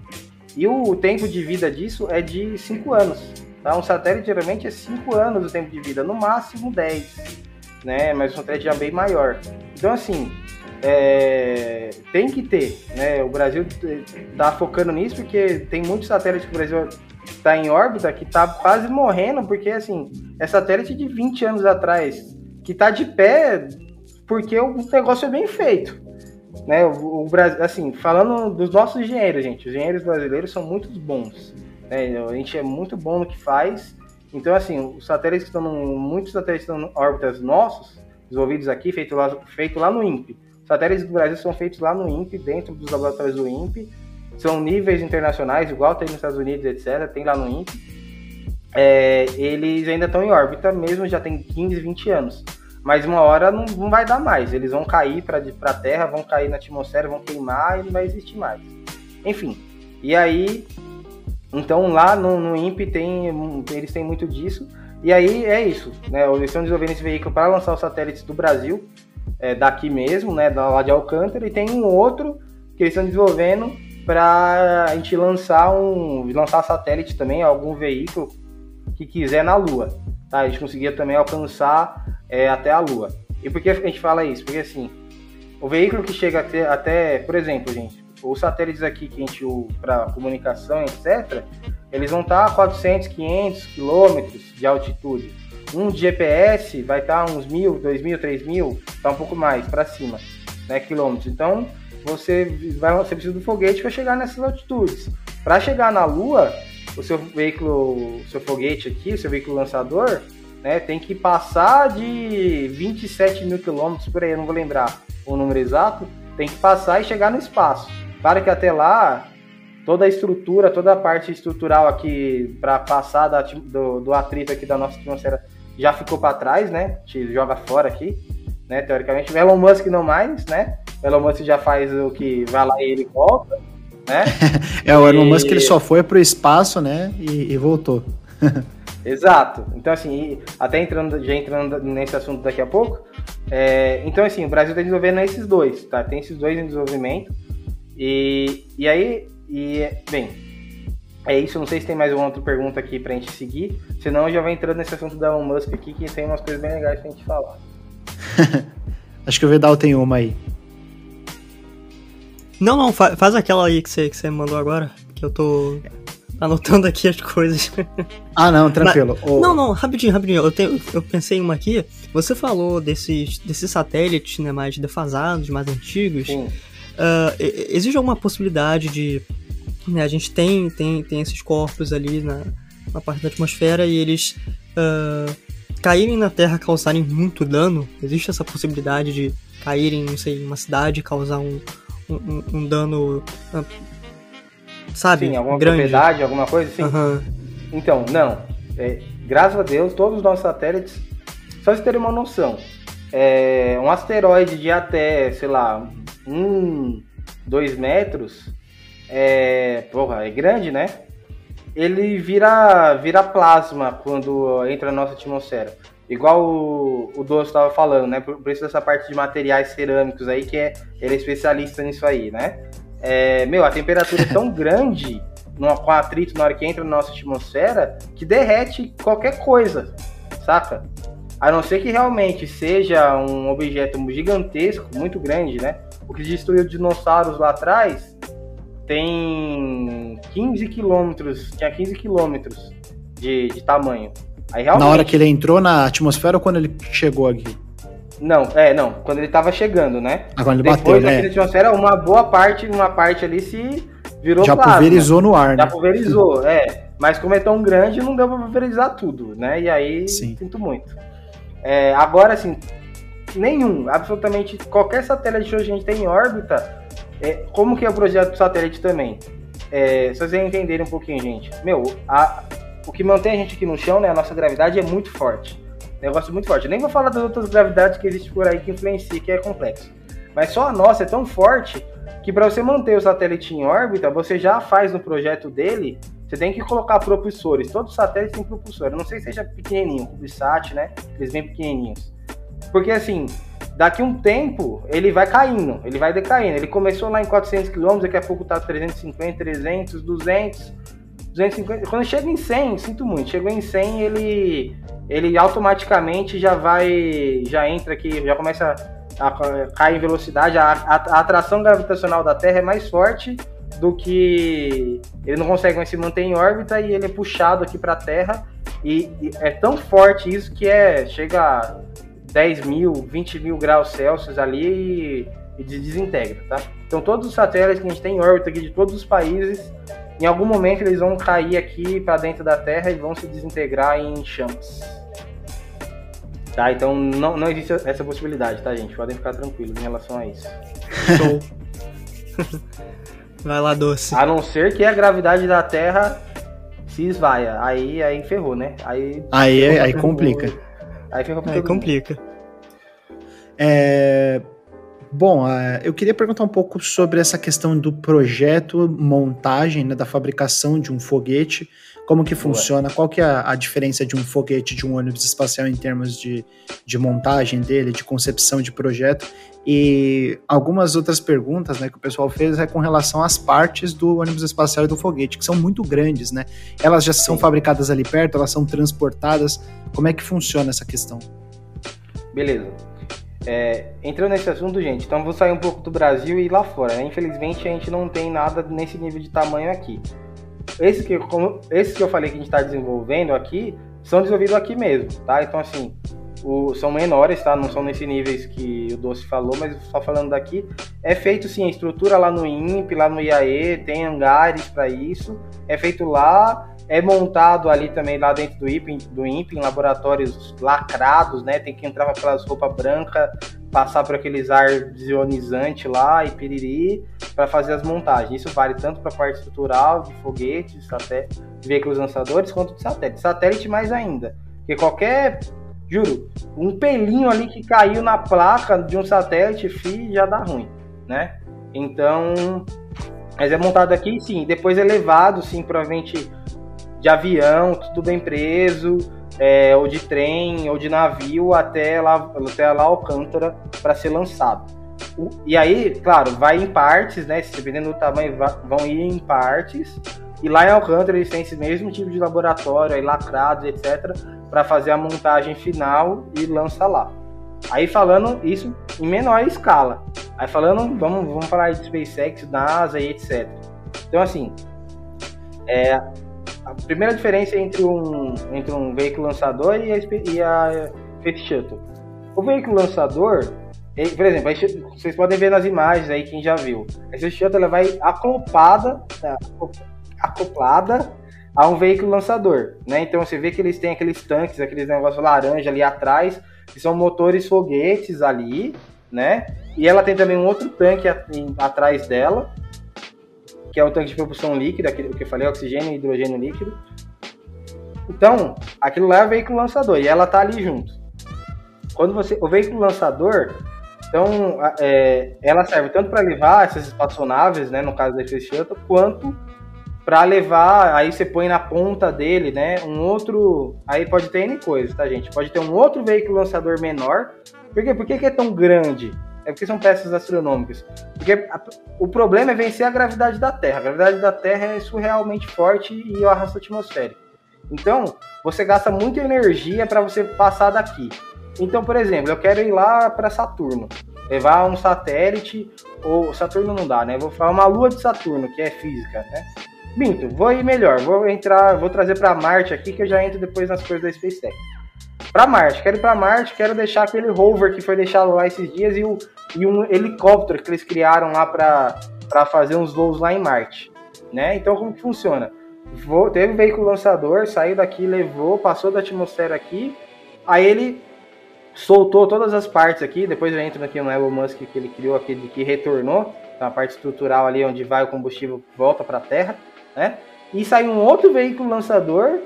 E o tempo de vida disso é de 5 anos. Tá? Um satélite geralmente é 5 anos o tempo de vida, no máximo 10. Né? Mas um satélite já bem maior. Então, assim, é, tem que ter. Né? O Brasil está focando nisso porque tem muitos satélites que o Brasil está em órbita que está quase morrendo, porque assim, é satélite de 20 anos atrás, que está de pé porque o negócio é bem feito né, o, o Brasil, assim, falando dos nossos engenheiros, gente, os engenheiros brasileiros são muito bons, né, a gente é muito bom no que faz, então, assim, os satélites que estão, no, muitos satélites estão em órbitas nossos, desenvolvidos aqui, feito lá, feito lá no INPE, os satélites do Brasil são feitos lá no INPE, dentro dos laboratórios do INPE, são níveis internacionais, igual tem nos Estados Unidos, etc., tem lá no INPE, é, eles ainda estão em órbita, mesmo já tem 15, 20 anos mas uma hora não, não vai dar mais. Eles vão cair para a Terra, vão cair na atmosfera, vão queimar e não vai existir mais. Enfim, e aí, então lá no, no INPE tem, eles têm muito disso. E aí é isso, né? Eles estão desenvolvendo esse veículo para lançar os satélites do Brasil, é, daqui mesmo, né? Da lá de Alcântara, e tem um outro que eles estão desenvolvendo para a gente lançar um lançar satélite também, algum veículo que quiser na Lua. Tá? A gente conseguia também alcançar é, até a Lua. E por que a gente fala isso? Porque assim, o veículo que chega até, até por exemplo, gente, os satélites aqui que a gente para comunicação, etc., eles vão estar a 400, 500 quilômetros de altitude. Um GPS vai estar uns mil, dois mil, três mil, tá um pouco mais para cima, né, quilômetros. Então você vai, você precisa do foguete para chegar nessas altitudes. Para chegar na Lua, o seu veículo, o seu foguete aqui, o seu veículo lançador, né, tem que passar de 27 mil quilômetros por aí, eu não vou lembrar o número exato, tem que passar e chegar no espaço. Claro que até lá, toda a estrutura, toda a parte estrutural aqui para passar da, do, do, atrito aqui da nossa atmosfera já ficou para trás, né? Te joga fora aqui, né? Teoricamente, o Elon Musk não mais, né? O Elon Musk já faz o que vai lá e ele volta, né? é, o Elon e... Musk ele só foi pro espaço, né? E, e voltou. Exato. Então, assim, até entrando, já entrando nesse assunto daqui a pouco, é, então, assim, o Brasil está desenvolvendo esses dois, tá? Tem esses dois em desenvolvimento. E, e aí, e, bem, é isso. Não sei se tem mais uma outra pergunta aqui pra gente seguir. Senão, eu já vou entrando nesse assunto da Elon Musk aqui, que tem umas coisas bem legais pra gente falar. Acho que o Vidal tem uma aí. Não, não, fa faz aquela aí que você, que você mandou agora, que eu tô anotando aqui as coisas. Ah, não, tranquilo. Mas, oh. Não, não, rapidinho, rapidinho. Eu, tenho, eu pensei em uma aqui. Você falou desses, desses satélites né, mais defasados, mais antigos. Sim. Uh, existe alguma possibilidade de. Né, a gente tem, tem, tem esses corpos ali na, na parte da atmosfera e eles uh, caírem na Terra causarem muito dano? Existe essa possibilidade de caírem, não sei, em uma cidade e causar um, um, um dano. Uh, sabe? Sim, alguma grande. propriedade, alguma coisa assim? Uhum. Então, não. É, graças a Deus, todos os nossos satélites, só vocês terem uma noção, é, um asteroide de até, sei lá, um, dois metros, é, porra, é grande, né? Ele vira, vira plasma quando entra na nossa atmosfera. Igual o, o Doce estava falando, né? Por, por, isso dessa parte de materiais cerâmicos aí, que é, ele é especialista nisso aí, né? É, meu, a temperatura é tão grande no, com atrito na hora que entra na nossa atmosfera que derrete qualquer coisa, saca? A não ser que realmente seja um objeto gigantesco, muito grande, né? O que destruiu dinossauros lá atrás tem 15 quilômetros, tinha 15 quilômetros de, de tamanho. Aí, realmente... Na hora que ele entrou na atmosfera ou quando ele chegou aqui? Não, é, não, quando ele tava chegando, né? Ah, quando ele Depois bateu, né? atmosfera, uma boa parte, uma parte ali se virou Já plasma. pulverizou no ar, né? Já pulverizou, é. Mas como é tão grande, não deu pra pulverizar tudo, né? E aí, Sim. sinto muito. É, agora, assim, nenhum, absolutamente qualquer satélite que a gente tem em órbita, é, como que é o projeto do satélite também? É, se vocês entenderem um pouquinho, gente. Meu, a, o que mantém a gente aqui no chão, né, a nossa gravidade é muito forte. Negócio muito forte. Eu nem vou falar das outras gravidades que existem por aí que influenciam, que é complexo. Mas só a nossa é tão forte que para você manter o satélite em órbita, você já faz no projeto dele, você tem que colocar propulsores. Todos os satélites têm propulsor. Eu não sei se seja pequenininho, CubeSat, né? Eles vêm pequenininhos. Porque assim, daqui um tempo ele vai caindo, ele vai decaindo. Ele começou lá em 400 km, daqui a pouco tá 350, 300, 200, 250. Quando chega em 100, sinto muito, chegou em 100, ele ele automaticamente já vai, já entra aqui, já começa a, a cair em velocidade. A, a, a, atração gravitacional da Terra é mais forte do que ele não consegue mais se manter em órbita e ele é puxado aqui para a Terra. E, e, é tão forte isso que é chega a 10 mil, 20 mil graus Celsius ali e, e desintegra, tá? Então todos os satélites que a gente tem em órbita aqui de todos os países em algum momento eles vão cair aqui para dentro da Terra e vão se desintegrar em chamas. Tá? Então não, não existe essa possibilidade, tá, gente? Podem ficar tranquilos em relação a isso. Show. Vai lá, doce. A não ser que a gravidade da Terra se esvaia. Aí, aí ferrou, né? Aí, aí, aí complica. Aí ferrou pra Aí complica. É, Bom, uh, eu queria perguntar um pouco sobre essa questão do projeto, montagem, né, da fabricação de um foguete, como que funciona, qual que é a, a, diferença de um foguete de um ônibus espacial em termos de, de montagem dele, de concepção de projeto, e algumas outras perguntas né, que o pessoal fez é com relação às partes do ônibus espacial e do foguete, que são muito grandes, né? Elas já são Sim. fabricadas ali perto, elas são transportadas, como é que funciona essa questão? Beleza. É, entrando nesse assunto, gente, então vou sair um pouco do Brasil e ir lá fora. Né? Infelizmente, a gente não tem nada nesse nível de tamanho aqui. Esses que, como, que eu falei que a gente está desenvolvendo aqui são desenvolvidos aqui mesmo, tá? Então, assim, o, são menores, tá? Não são nesse níveis que o Doce falou, mas só falando daqui. É feito, sim, a estrutura lá no INPE, lá no IAE, tem hangares para isso. É feito lá é montado ali também lá dentro do INPE, do INPE em laboratórios lacrados, né? Tem que entrar aquelas roupas brancas, passar por aqueles ar desionizante lá e piriri para fazer as montagens. Isso vale tanto para a parte estrutural de foguetes, de veículos lançadores, quanto de satélite. Satélite mais ainda, porque qualquer, juro, um pelinho ali que caiu na placa de um satélite, fi, já dá ruim, né? Então, mas é montado aqui, sim. Depois é levado, sim, provavelmente de avião, tudo bem preso, é, ou de trem, ou de navio até lá, até lá Alcântara para ser lançado. E aí, claro, vai em partes, né? Dependendo do tamanho, vão ir em partes. E lá em Alcântara eles têm esse mesmo tipo de laboratório, aí lacrados, etc., para fazer a montagem final e lança lá. Aí falando isso em menor escala. Aí falando, vamos, vamos falar de SpaceX, NASA e etc. Então assim, é, primeira diferença entre um, entre um veículo lançador e a, e a Space Shuttle. O veículo lançador, ele, por exemplo, vocês podem ver nas imagens aí, quem já viu. A Space Shuttle ela vai acoplada, tá, acoplada a um veículo lançador, né? Então você vê que eles têm aqueles tanques, aqueles negócios laranja ali atrás, que são motores foguetes ali, né? E ela tem também um outro tanque atrás dela, que é o tanque de propulsão líquida, aquele que eu falei, oxigênio e hidrogênio líquido. Então, aquilo lá é o veículo lançador e ela tá ali junto. Quando você, o veículo lançador, então, é, ela serve tanto para levar essas espaçonaves, né, no caso da Space Shuttle, quanto para levar, aí você põe na ponta dele, né, um outro, aí pode ter N coisas, tá, gente? Pode ter um outro veículo lançador menor. Por quê? Por que, que é tão grande? É porque são peças astronômicas. Porque a, o problema é vencer a gravidade da Terra. A gravidade da Terra é surrealmente forte e o arrasto atmosférico. Então, você gasta muita energia para você passar daqui. Então, por exemplo, eu quero ir lá para Saturno, levar um satélite, ou Saturno não dá, né? Vou falar uma lua de Saturno, que é física, né? Minto, vou ir melhor, vou entrar, vou trazer para Marte aqui, que eu já entro depois nas coisas da SpaceX. Para Marte, quero ir para Marte, quero deixar aquele rover que foi deixado lá esses dias e, o, e um helicóptero que eles criaram lá para fazer uns voos lá em Marte, né? Então como que funciona? Vou, teve um veículo lançador, saiu daqui, levou, passou da atmosfera aqui, aí ele soltou todas as partes aqui, depois eu entro aqui no Elon Musk que ele criou aquele que retornou, então a parte estrutural ali onde vai o combustível volta para a Terra, né? E sai um outro veículo lançador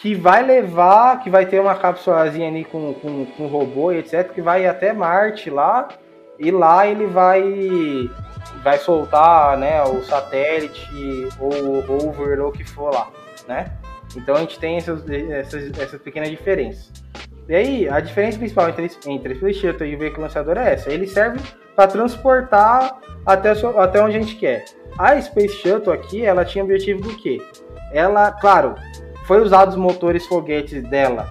que vai levar, que vai ter uma cápsulazinha ali com, com, com robô e etc, que vai até Marte lá, e lá ele vai vai soltar, né, o satélite ou o rover ou o que for lá, né? Então a gente tem essas, essas, essas pequenas diferenças. E aí, a diferença principal entre, entre o Shuttle e o veículo lançador é essa. Ele serve para transportar até, até onde a gente quer. A Space Shuttle aqui, ela tinha o objetivo do quê? Ela, claro, foi usado os motores foguetes dela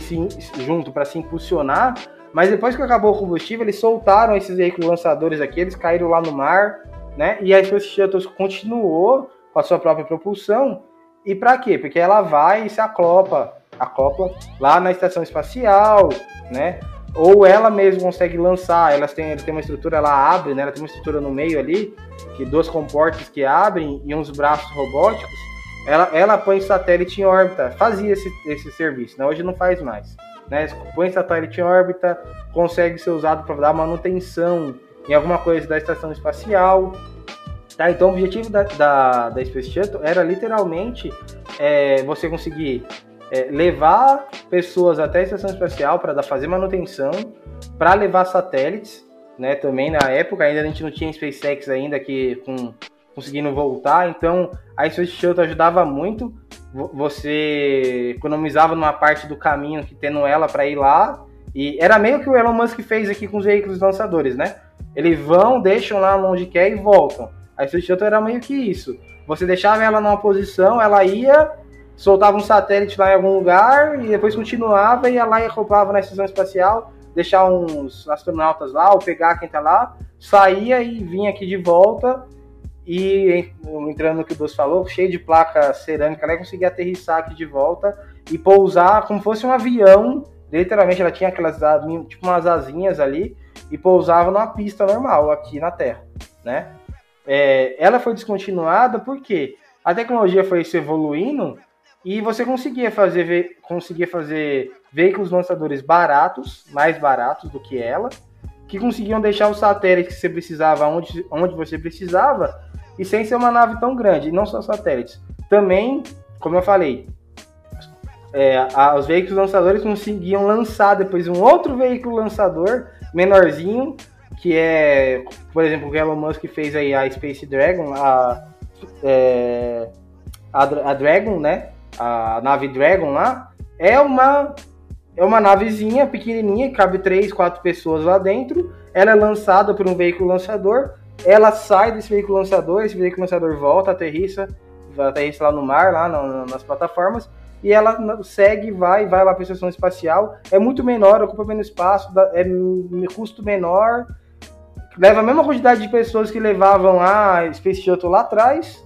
si, junto para se impulsionar, mas depois que acabou o combustível, eles soltaram esses veículos lançadores aqui, eles caíram lá no mar, né? E a Space Shuttle continuou com a sua própria propulsão. E para quê? Porque ela vai e se acopla acopla lá na estação espacial, né? Ou ela mesma consegue lançar, elas têm, ela tem uma estrutura, ela abre, né? Ela tem uma estrutura no meio ali, que duas comportas que abrem e uns braços robóticos. Ela, ela põe satélite em órbita, fazia esse, esse serviço, né? Hoje não faz mais. Né? Põe satélite em órbita, consegue ser usado para dar manutenção em alguma coisa da estação espacial. Tá? Então o objetivo da, da, da Space Shuttle era literalmente é, você conseguir é, levar pessoas até a estação espacial para fazer manutenção, para levar satélites, né? Também na época ainda a gente não tinha SpaceX ainda que com, conseguindo voltar, então a Space Shuttle ajudava muito. Você economizava numa parte do caminho que tendo ela para ir lá. E era meio que o Elon Musk fez aqui com os veículos lançadores, né? Eles vão, deixam lá onde quer e voltam. A Space Shuttle era meio que isso. Você deixava ela numa posição, ela ia, soltava um satélite lá em algum lugar e depois continuava ia lá e acoplava na estação espacial, deixar uns astronautas lá, ou pegar quem tá lá, saía e vinha aqui de volta e entrando no que o Doce falou, cheio de placa cerâmica, ela conseguia aterrissar aqui de volta e pousar como fosse um avião. Literalmente ela tinha aquelas tipo umas asinhas ali e pousava numa pista normal aqui na Terra, né? É, ela foi descontinuada porque a tecnologia foi se evoluindo e você conseguia fazer, conseguia fazer veículos lançadores baratos, mais baratos do que ela, que conseguiam deixar o satélite que você precisava onde, onde você precisava e sem ser uma nave tão grande. E não só satélites. Também, como eu falei, é, a, os veículos lançadores conseguiam lançar depois um outro veículo lançador menorzinho, que é, por exemplo, o Elon Musk fez aí a Space Dragon, a, é, a, a Dragon, né? a nave Dragon lá, é uma é uma navezinha pequenininha, cabe três, quatro pessoas lá dentro. Ela é lançada por um veículo lançador. Ela sai desse veículo lançador, esse veículo lançador volta, aterrissa, aterrissa lá no mar, lá no, nas plataformas. E ela segue, vai, vai lá para a estação espacial. É muito menor, ocupa menos espaço, é custo menor. Leva a mesma quantidade de pessoas que levavam a Space Shuttle lá atrás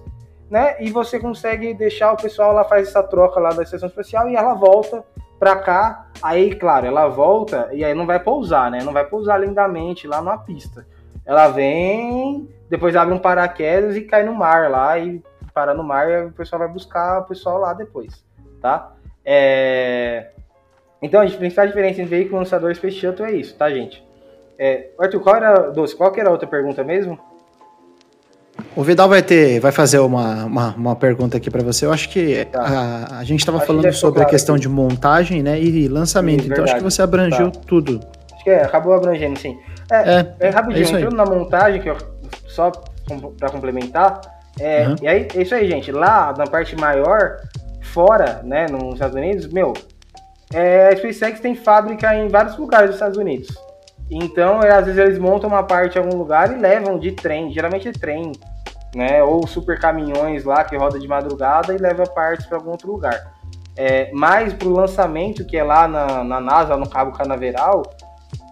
né? E você consegue deixar o pessoal lá faz essa troca lá da estação espacial e ela volta para cá. Aí, claro, ela volta e aí não vai pousar, né? Não vai pousar lindamente lá numa pista. Ela vem, depois abre um paraquedas e cai no mar lá e para no mar e o pessoal vai buscar o pessoal lá depois, tá? É... Então, a principal diferença entre veículo lançador e Space Shuttle é isso, tá, gente? É... Arthur, qual era, Doce, qual era a outra pergunta mesmo? O Vidal vai ter, vai fazer uma, uma, uma pergunta aqui para você. Eu acho que tá. a, a gente estava falando sobre a questão aqui. de montagem, né, e lançamento. Sim, então acho que você abrangiu tá. tudo. Acho que é, acabou abrangendo, sim. É, é, é rapidinho, é entrando na montagem, que eu, só para complementar, é, uhum. e aí, é isso aí, gente. Lá na parte maior, fora, né, nos Estados Unidos, meu, é, a SpaceX tem fábrica em vários lugares dos Estados Unidos. Então, é, às vezes eles montam uma parte em algum lugar e levam de trem, geralmente de trem, né? Ou super caminhões lá que roda de madrugada e leva partes para algum outro lugar. É, mas para o lançamento, que é lá na, na NASA, no Cabo Canaveral,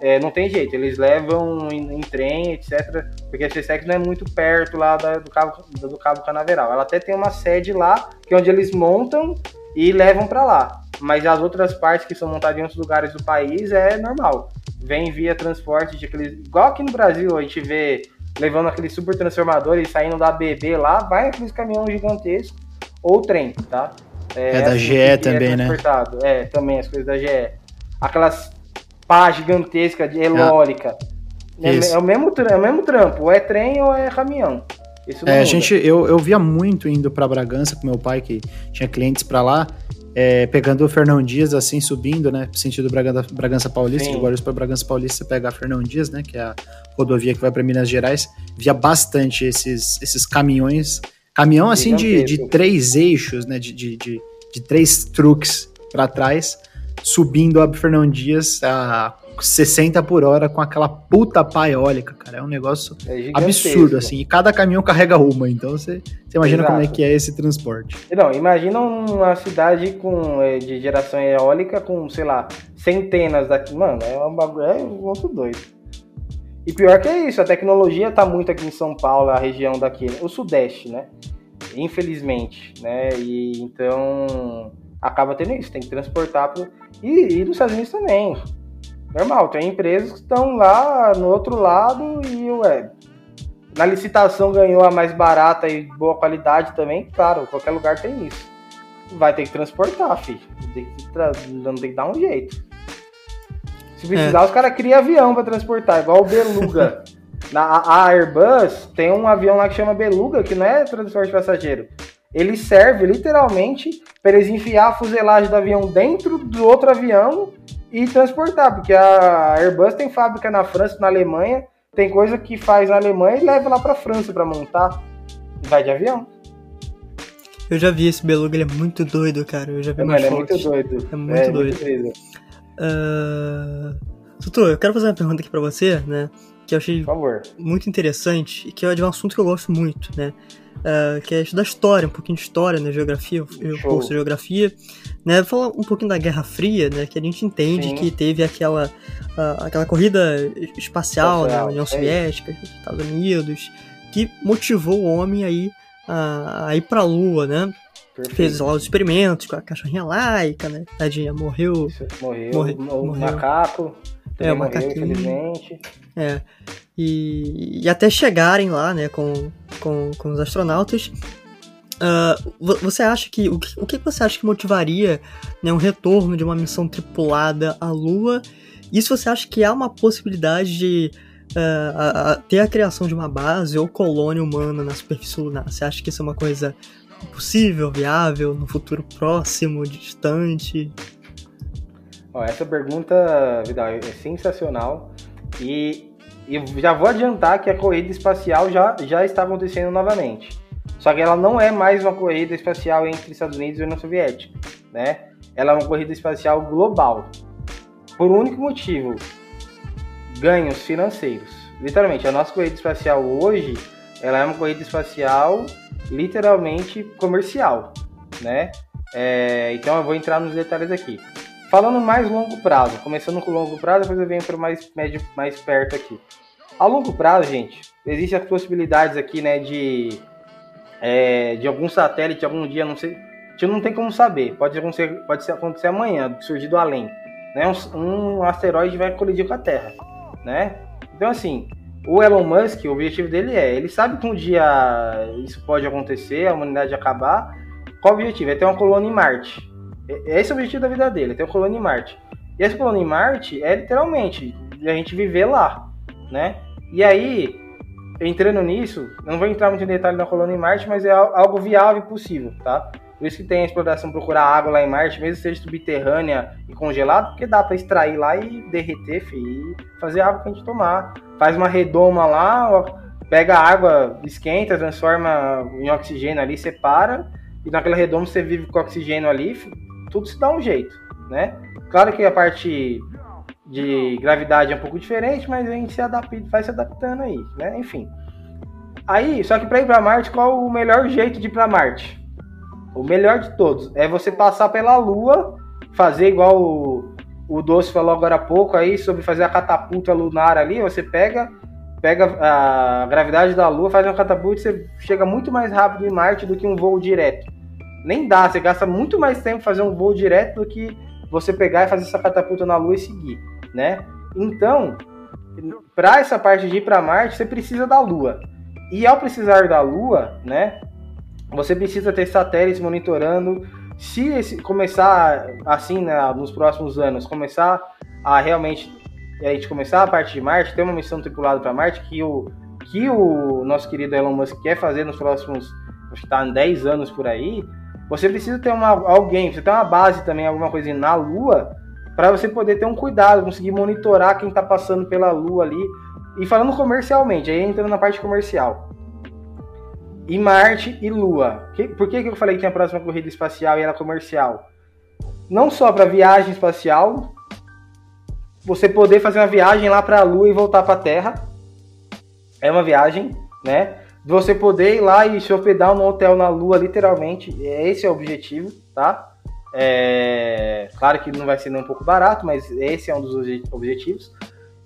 é, não tem jeito, eles levam em, em, trem, etc. Porque a SpaceX não é muito perto lá da, do, Cabo, do Cabo Canaveral. Ela até tem uma sede lá, que é onde eles montam e levam para lá. Mas as outras partes que são montadas em outros lugares do país é normal vem via transporte de aqueles. Igual aqui no Brasil, a gente vê levando aqueles super transformadores saindo da BB lá, vai aqueles caminhões gigantescos ou trem, tá? É, é da GE é também, é né? É, também as coisas da GE. Aquelas pá gigantesca de eólica. É, é, o mesmo, é o mesmo trampo, ou é trem ou é caminhão. É, a gente, eu, eu via muito indo para Bragança com meu pai, que tinha clientes para lá é, pegando o Fernão Dias, assim, subindo, né? Sentido Bragança, Bragança Paulista, Sim. de Guarulhos para Bragança Paulista, você pega a Fernão Dias, né? Que é a rodovia que vai para Minas Gerais, via bastante esses, esses caminhões. Caminhão, assim, de, de três eixos, né? De, de, de, de três truques para trás, subindo a Fernão Dias a 60 por hora com aquela puta pá eólica, cara. É um negócio é absurdo, assim. E cada caminhão carrega uma, então você, você imagina Exato. como é que é esse transporte. Não, imagina uma cidade com, é, de geração eólica com, sei lá, centenas daqui. Mano, é um bagulho, é um outro doido. E pior que é isso, a tecnologia tá muito aqui em São Paulo, a região daqui, o sudeste, né? Infelizmente, né? E então acaba tendo isso, tem que transportar pro... e, e nos Estados Unidos também normal, tem empresas que estão lá no outro lado e, ué, na licitação ganhou a mais barata e boa qualidade também, claro, qualquer lugar tem isso. Vai ter que transportar, filho. Tem que tra... Não tem que dar um jeito. Se precisar, é. os caras criam avião para transportar, igual o Beluga. Na, a Airbus tem um avião lá que chama Beluga, que não é transporte passageiro. Ele serve literalmente para eles enfiar a fuselagem do avião dentro do outro avião e transportar, porque a Airbus tem fábrica na França, na Alemanha, tem coisa que faz na Alemanha e leva lá para França para montar vai de avião. Eu já vi esse Beluga, ele é muito doido, cara. Eu já vi é, mano, É muito doido. É muito é, doido. Muito uh... Tutu, eu quero fazer uma pergunta aqui para você, né? Que eu achei muito interessante e que é de um assunto que eu gosto muito, né? uh, que é estudar história, um pouquinho de história, né, geografia, eu curso de geografia, né, falar um pouquinho da Guerra Fria, né, que a gente entende Sim. que teve aquela, aquela corrida espacial, né, União Soviética, Estados Unidos, que motivou o homem aí a, a ir para a Lua, né, Perfeito. Fez lá os experimentos com a cachorrinha laica, né? Tadinha, morreu. Morreu, morreu, o morreu. macaco. É, o macaquinho. Infelizmente. É. E, e até chegarem lá, né, com, com, com os astronautas. Uh, você acha que o, que. o que você acha que motivaria né, um retorno de uma missão tripulada à Lua? E se você acha que há uma possibilidade de uh, a, a ter a criação de uma base ou colônia humana na superfície lunar? Você acha que isso é uma coisa possível, viável, no futuro próximo, distante? Ó, essa pergunta, Vidal, é sensacional. E, e já vou adiantar que a corrida espacial já, já está acontecendo novamente. Só que ela não é mais uma corrida espacial entre Estados Unidos e União Soviética, né? Ela é uma corrida espacial global. Por um único motivo: ganhos financeiros. Literalmente, a nossa corrida espacial hoje, ela é uma corrida espacial literalmente comercial, né? É, então eu vou entrar nos detalhes aqui. Falando mais longo prazo, começando com longo prazo, depois eu venho para mais médio, mais perto aqui. A longo prazo, gente, existem as possibilidades aqui, né, de é, de algum satélite, algum dia, não sei. A gente não tem como saber. Pode acontecer, pode acontecer amanhã, surgir do além. Né? Um, um asteroide vai colidir com a Terra. Né? Então, assim, o Elon Musk, o objetivo dele é, ele sabe que um dia isso pode acontecer, a humanidade acabar. Qual o objetivo? É ter uma colônia em Marte. Esse é o objetivo da vida dele, é ter uma colônia em Marte. E essa colônia em Marte é literalmente a gente viver lá, né? E aí, entrando nisso, não vou entrar muito em detalhe na colônia em Marte, mas é algo viável e possível, tá? Por isso que tem a exploração procurar água lá em Marte, mesmo seja subterrânea e congelada, porque dá para extrair lá e derreter, filho, e fazer água pra gente tomar. Faz uma redoma lá, pega a água, esquenta, transforma em oxigênio ali, separa, e naquela redoma você vive com oxigênio ali, tudo se dá um jeito, né? Claro que a parte de gravidade é um pouco diferente, mas a gente se adapta, vai se adaptando aí, né? Enfim. Aí, só que para ir para Marte, qual o melhor jeito de ir para Marte? O melhor de todos é você passar pela Lua, fazer igual o, o Doce falou agora há pouco aí sobre fazer a catapulta lunar ali. Você pega, pega a gravidade da Lua, faz uma catapulta e você chega muito mais rápido em Marte do que um voo direto. Nem dá, você gasta muito mais tempo fazer um voo direto do que você pegar e fazer essa catapulta na Lua e seguir, né? Então, para essa parte de ir para Marte, você precisa da Lua. E ao precisar da Lua, né? Você precisa ter satélites monitorando. Se esse, começar assim né, nos próximos anos, começar a realmente a gente começar a parte de Marte, ter uma missão tripulada para Marte que o que o nosso querido Elon Musk quer fazer nos próximos, acho que tá em 10 anos por aí, você precisa ter uma, alguém, você tem uma base também, alguma coisa na Lua, para você poder ter um cuidado, conseguir monitorar quem está passando pela Lua ali. E falando comercialmente, aí entrando na parte comercial e Marte e Lua. por que, que eu falei que tem a próxima corrida espacial e ela comercial? Não só para viagem espacial, você poder fazer uma viagem lá para a Lua e voltar para a Terra. É uma viagem, né? Você poder ir lá e se hospedar num hotel na Lua, literalmente. Esse é o objetivo, tá? É... Claro que não vai ser nem um pouco barato, mas esse é um dos objetivos.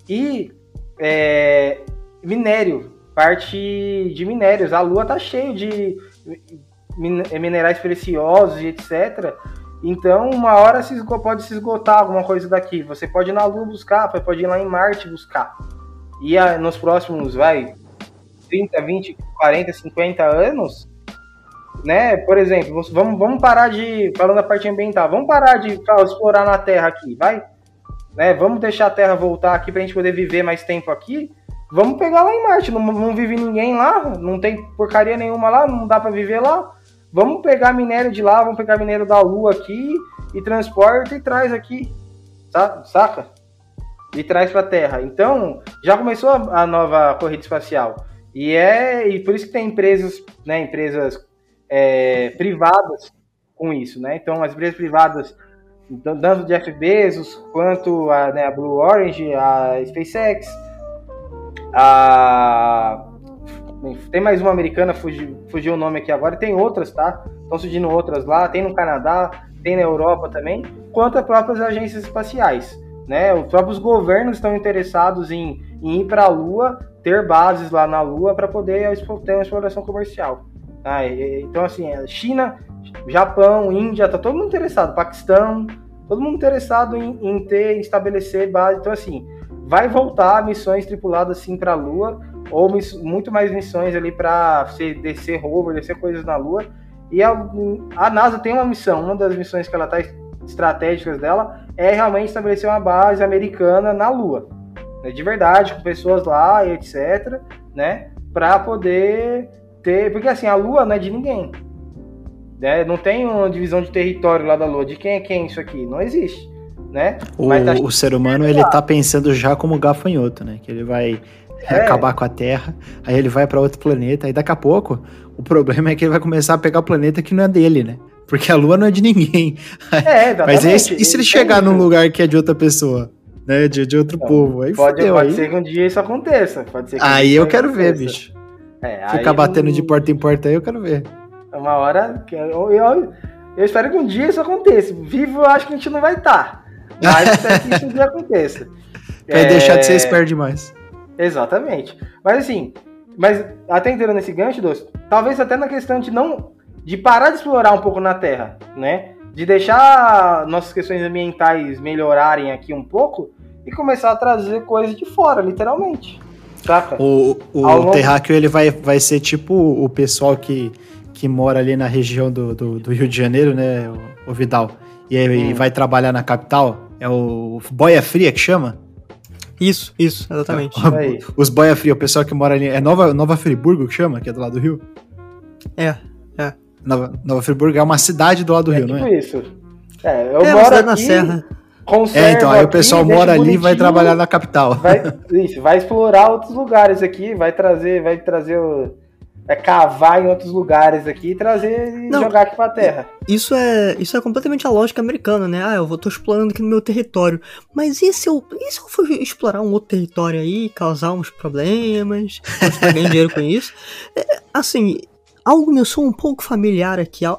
E é... minério parte de minérios. A Lua tá cheia de minerais preciosos e etc. Então, uma hora se pode se esgotar alguma coisa daqui. Você pode ir na Lua buscar, pode ir lá em Marte buscar. E a, nos próximos, vai, 30, 20, 40, 50 anos, né? Por exemplo, vamos, vamos parar de, falando da parte ambiental, vamos parar de explorar na Terra aqui, vai? Né? Vamos deixar a Terra voltar aqui para a gente poder viver mais tempo aqui Vamos pegar lá em Marte, não, não vive ninguém lá, não tem porcaria nenhuma lá, não dá para viver lá. Vamos pegar minério de lá, vamos pegar minério da Lua aqui e transporta e traz aqui, saca? E traz para a Terra. Então, já começou a, a, nova corrida espacial. E é e por isso que tem empresas, né, empresas é, privadas com isso, né? Então, as empresas privadas, tanto de Jeff quanto a, né, a Blue Orange, a SpaceX, a... Tem mais uma americana, fugiu, fugiu o nome aqui agora, tem outras, tá? Estão surgindo outras lá, tem no Canadá, tem na Europa também, quanto as próprias agências espaciais. Né? Os próprios governos estão interessados em, em ir para a Lua, ter bases lá na Lua para poder ter uma exploração comercial. Tá? Então, assim, China, Japão, Índia, tá todo mundo interessado, Paquistão, todo mundo interessado em, em ter, em estabelecer base. Então, assim, vai voltar missões tripuladas sim para a Lua, ou muito mais missões ali para descer rover, descer coisas na Lua. E a, a, NASA tem uma missão, uma das missões que ela está estratégicas dela é realmente estabelecer uma base americana na Lua, né, de verdade, com pessoas lá e etc, né, para poder ter, porque assim a Lua não é de ninguém, né, não tem uma divisão de território lá da Lua, de quem é quem isso aqui, não existe né? O, tá... o ser humano, ele tá pensando já como gafanhoto, né? Que ele vai é. acabar com a Terra, aí ele vai para outro planeta, aí daqui a pouco o problema é que ele vai começar a pegar o planeta que não é dele, né? Porque a Lua não é de ninguém. É, Mas e, e se ele chegar num lugar que é de outra pessoa? Né, de, de outro então, povo. Aí pode fudeu, pode aí... ser que um dia isso aconteça. Pode ser aí eu quero aconteça. ver, bicho. É, Ficar batendo de porta em porta aí, eu quero ver. Uma hora. Eu, eu, eu, espero que um dia isso aconteça. Vivo, eu acho que a gente não vai estar. Tá. Mas espero que isso um dia aconteça. Vai é... deixar de ser esperto demais. Exatamente. Mas assim, mas até entrando nesse gancho, Doce, talvez até na questão de não de parar de explorar um pouco na Terra, né? De deixar nossas questões ambientais melhorarem aqui um pouco e começar a trazer coisas de fora, literalmente. Saca? O, o longo... terráqueo ele vai, vai ser tipo o pessoal que, que mora ali na região do, do, do Rio de Janeiro, né, o, o Vidal, e aí hum. vai trabalhar na capital. É o boia fria que chama? Isso, isso, exatamente. É, os boia fria, o pessoal que mora ali. É Nova, Nova Friburgo que chama, que é do lado do Rio? É, é. Nova, Nova Friburgo é uma cidade do lado do é Rio, tipo não é? Isso. É, eu é, moro aqui, na Serra. É, então, aí o pessoal mora ali e vai trabalhar na capital. Vai, isso, vai explorar outros lugares aqui, vai trazer, vai trazer o, é cavar em outros lugares aqui e trazer e Não, jogar aqui pra terra. Isso é, isso é completamente a lógica americana, né? Ah, eu vou, tô explorando aqui no meu território. Mas e se eu, e se eu for explorar um outro território aí, causar uns problemas, ganhar dinheiro com isso? É, assim, algo me soa um pouco familiar aqui. Eu,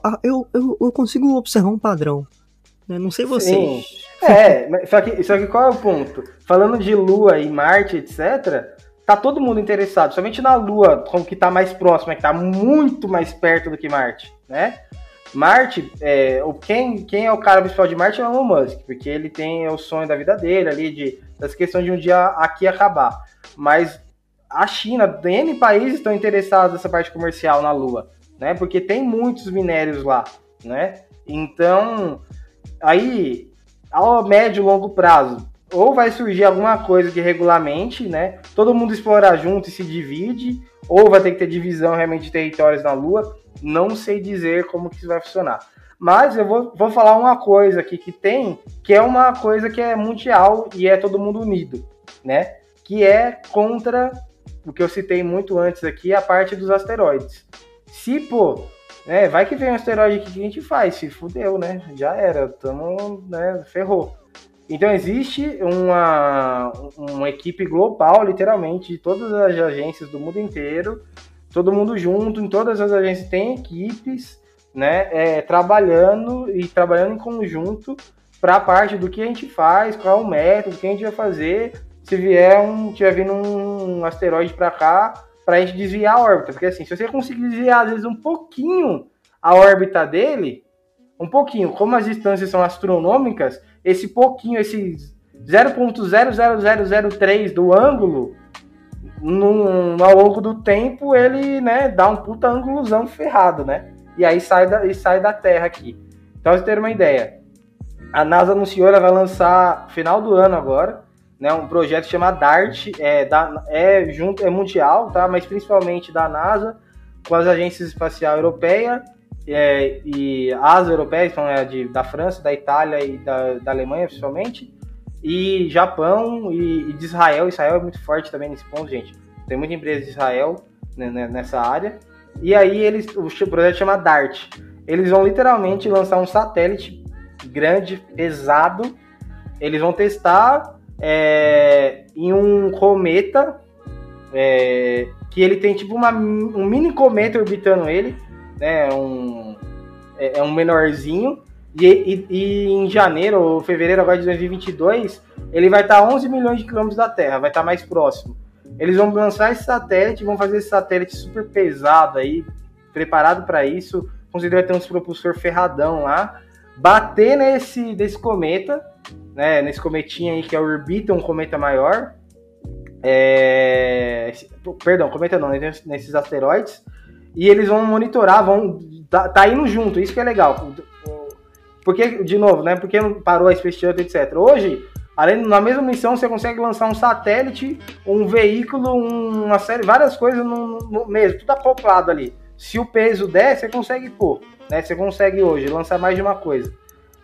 eu, eu consigo observar um padrão. Né? Não sei vocês. Sim. É, só que, só que qual é o ponto? Falando de Lua e Marte, etc., tá todo mundo interessado, somente na Lua, como que tá mais próxima, que tá muito mais perto do que Marte, né? Marte, é, quem, quem é o cara principal de Marte é o Elon Musk, porque ele tem o sonho da vida dele ali, de, das questões de um dia aqui acabar. Mas a China, N países estão interessados nessa parte comercial na Lua, né? Porque tem muitos minérios lá, né? Então, aí, ao médio e longo prazo, ou vai surgir alguma coisa que regulamente, né? Todo mundo explora junto e se divide, ou vai ter que ter divisão realmente de territórios na Lua. Não sei dizer como que isso vai funcionar. Mas eu vou, vou falar uma coisa aqui que tem, que é uma coisa que é mundial e é todo mundo unido, né? Que é contra o que eu citei muito antes aqui, a parte dos asteroides. Se, pô, né, vai que vem um asteroide que a gente faz, se fudeu, né? Já era, tamo, né, ferrou. Então existe uma, uma equipe global, literalmente, de todas as agências do mundo inteiro, todo mundo junto, em todas as agências tem equipes, né, é, trabalhando e trabalhando em conjunto para a parte do que a gente faz, qual é o método, o que a gente vai fazer, se vier um, tiver vindo um asteroide para cá, para a gente desviar a órbita, porque assim, se você conseguir desviar às vezes um pouquinho a órbita dele, um pouquinho, como as distâncias são astronômicas, esse pouquinho, esse 0.00003 do ângulo, no, ao longo do tempo, ele né, dá um puta ângulozão ferrado, né? E aí sai da, e sai da Terra aqui. Então, você ter uma ideia, a NASA anunciou, ela vai lançar final do ano agora, né, um projeto chamado DART, é, da, é, junto, é mundial, tá? Mas principalmente da NASA, com as agências espacial europeia é, e as europeias, então é de, da França, da Itália e da, da Alemanha, principalmente, e Japão e, e, de Israel. Israel é muito forte também nesse ponto, gente. Tem muita empresa de Israel né, né nessa área. E aí eles, o projeto chama DART. Eles vão literalmente lançar um satélite grande, pesado. Eles vão testar é, em um cometa é, que ele tem tipo uma, um mini cometa orbitando ele né? Um, é, é um menorzinho. E, e, e, em janeiro ou fevereiro agora de 2022, ele vai estar a 11 milhões de quilômetros da Terra, vai estar mais próximo. Eles vão lançar esse satélite, vão fazer esse satélite super pesado aí, preparado para isso. Considera ter uns propulsor ferradão lá, bater nesse desse cometa, né? Nesse cometinho aí que é o Orbita, um cometa maior. É, perdão, cometa não, nesses asteroides e eles vão monitorar, vão tá, tá indo junto, isso que é legal. Porque, de novo, né? Porque parou a Space Shuttle, etc. Hoje, além na mesma missão, você consegue lançar um satélite, um veículo, uma série, várias coisas no, no mesmo, tudo acoplado ali. Se o peso der, você consegue pôr, né? Você consegue hoje lançar mais de uma coisa.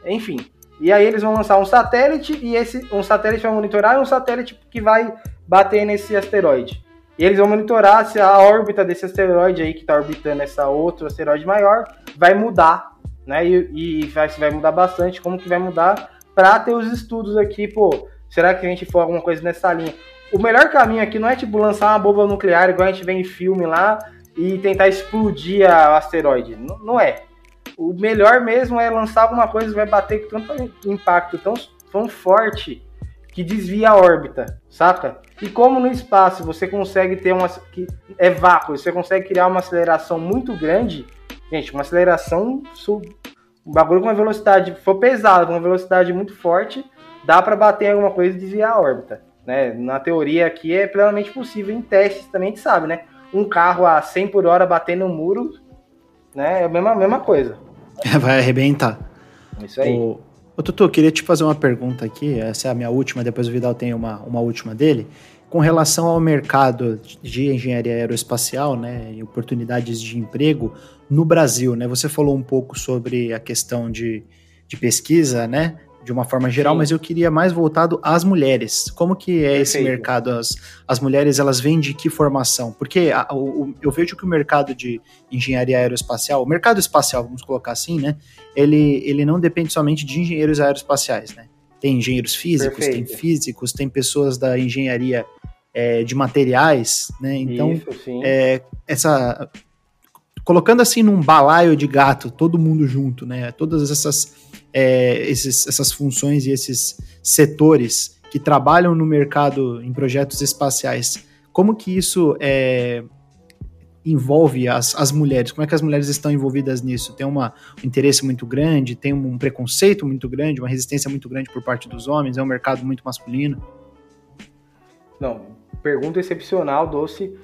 Enfim. E aí eles vão lançar um satélite e esse um satélite vai monitorar e um satélite que vai bater nesse asteroide. E eles vão monitorar se a órbita desse asteroide aí que está orbitando essa outro asteroide maior vai mudar, né? E, e vai, vai mudar bastante, como que vai mudar para ter os estudos aqui, pô, será que a gente for alguma coisa nessa linha? O melhor caminho aqui não é tipo lançar uma bomba nuclear igual a gente vê em filme lá e tentar explodir o asteroide. Não, não é. O melhor mesmo é lançar alguma coisa que vai bater com tanto impacto tão, tão forte que desvia a órbita, saca? E como no espaço você consegue ter uma. que é vácuo, você consegue criar uma aceleração muito grande, gente, uma aceleração. Um bagulho com uma velocidade, for pesado, com uma velocidade muito forte, dá para bater alguma coisa e desviar a órbita. Né? Na teoria aqui é plenamente possível, em testes também a gente sabe, né? Um carro a 100 por hora batendo no muro, né? É a mesma, mesma coisa. Vai arrebentar. Isso aí. O, Ô, Tutu, queria te fazer uma pergunta aqui, essa é a minha última, depois o Vidal tem uma, uma última dele. Com relação ao mercado de engenharia aeroespacial, né, e oportunidades de emprego no Brasil, né? Você falou um pouco sobre a questão de, de pesquisa, né? De uma forma geral, Sim. mas eu queria mais voltado às mulheres. Como que é Perfeito. esse mercado? As, as mulheres, elas vêm de que formação? Porque a, o, eu vejo que o mercado de engenharia aeroespacial, o mercado espacial, vamos colocar assim, né? Ele, ele não depende somente de engenheiros aeroespaciais, né? Tem engenheiros físicos, Perfeito. tem físicos, tem pessoas da engenharia é, de materiais, né? Então, Isso, é, essa colocando assim num balaio de gato, todo mundo junto, né? Todas essas, é, esses, essas funções e esses setores que trabalham no mercado em projetos espaciais, como que isso é, envolve as, as mulheres? Como é que as mulheres estão envolvidas nisso? Tem uma, um interesse muito grande? Tem um preconceito muito grande? Uma resistência muito grande por parte dos homens? É um mercado muito masculino? Não, pergunta excepcional, Doce.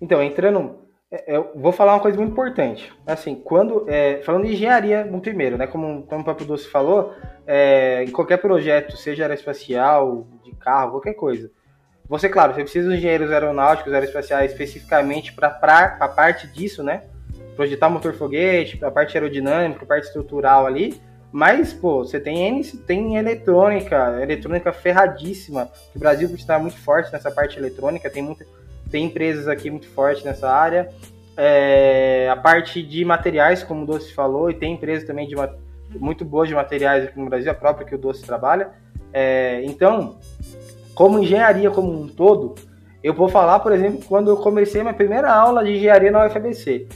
Então, entrando eu vou falar uma coisa muito importante. Assim, quando. É, falando de engenharia no primeiro, né? Como, como o próprio Doce falou, é, em qualquer projeto, seja aeroespacial, de carro, qualquer coisa. Você, claro, você precisa de engenheiros aeronáuticos, aeroespaciais especificamente para a parte disso, né? Projetar motor foguete, a parte aerodinâmica, a parte estrutural ali. Mas, pô, você tem tem eletrônica, eletrônica ferradíssima. O Brasil está muito forte nessa parte eletrônica, tem muita tem empresas aqui muito fortes nessa área. É, a parte de materiais, como o Doce falou, e tem empresas também de, muito boas de materiais aqui no Brasil, a própria que o Doce trabalha. É, então, como engenharia como um todo, eu vou falar, por exemplo, quando eu comecei minha primeira aula de engenharia na UFABC.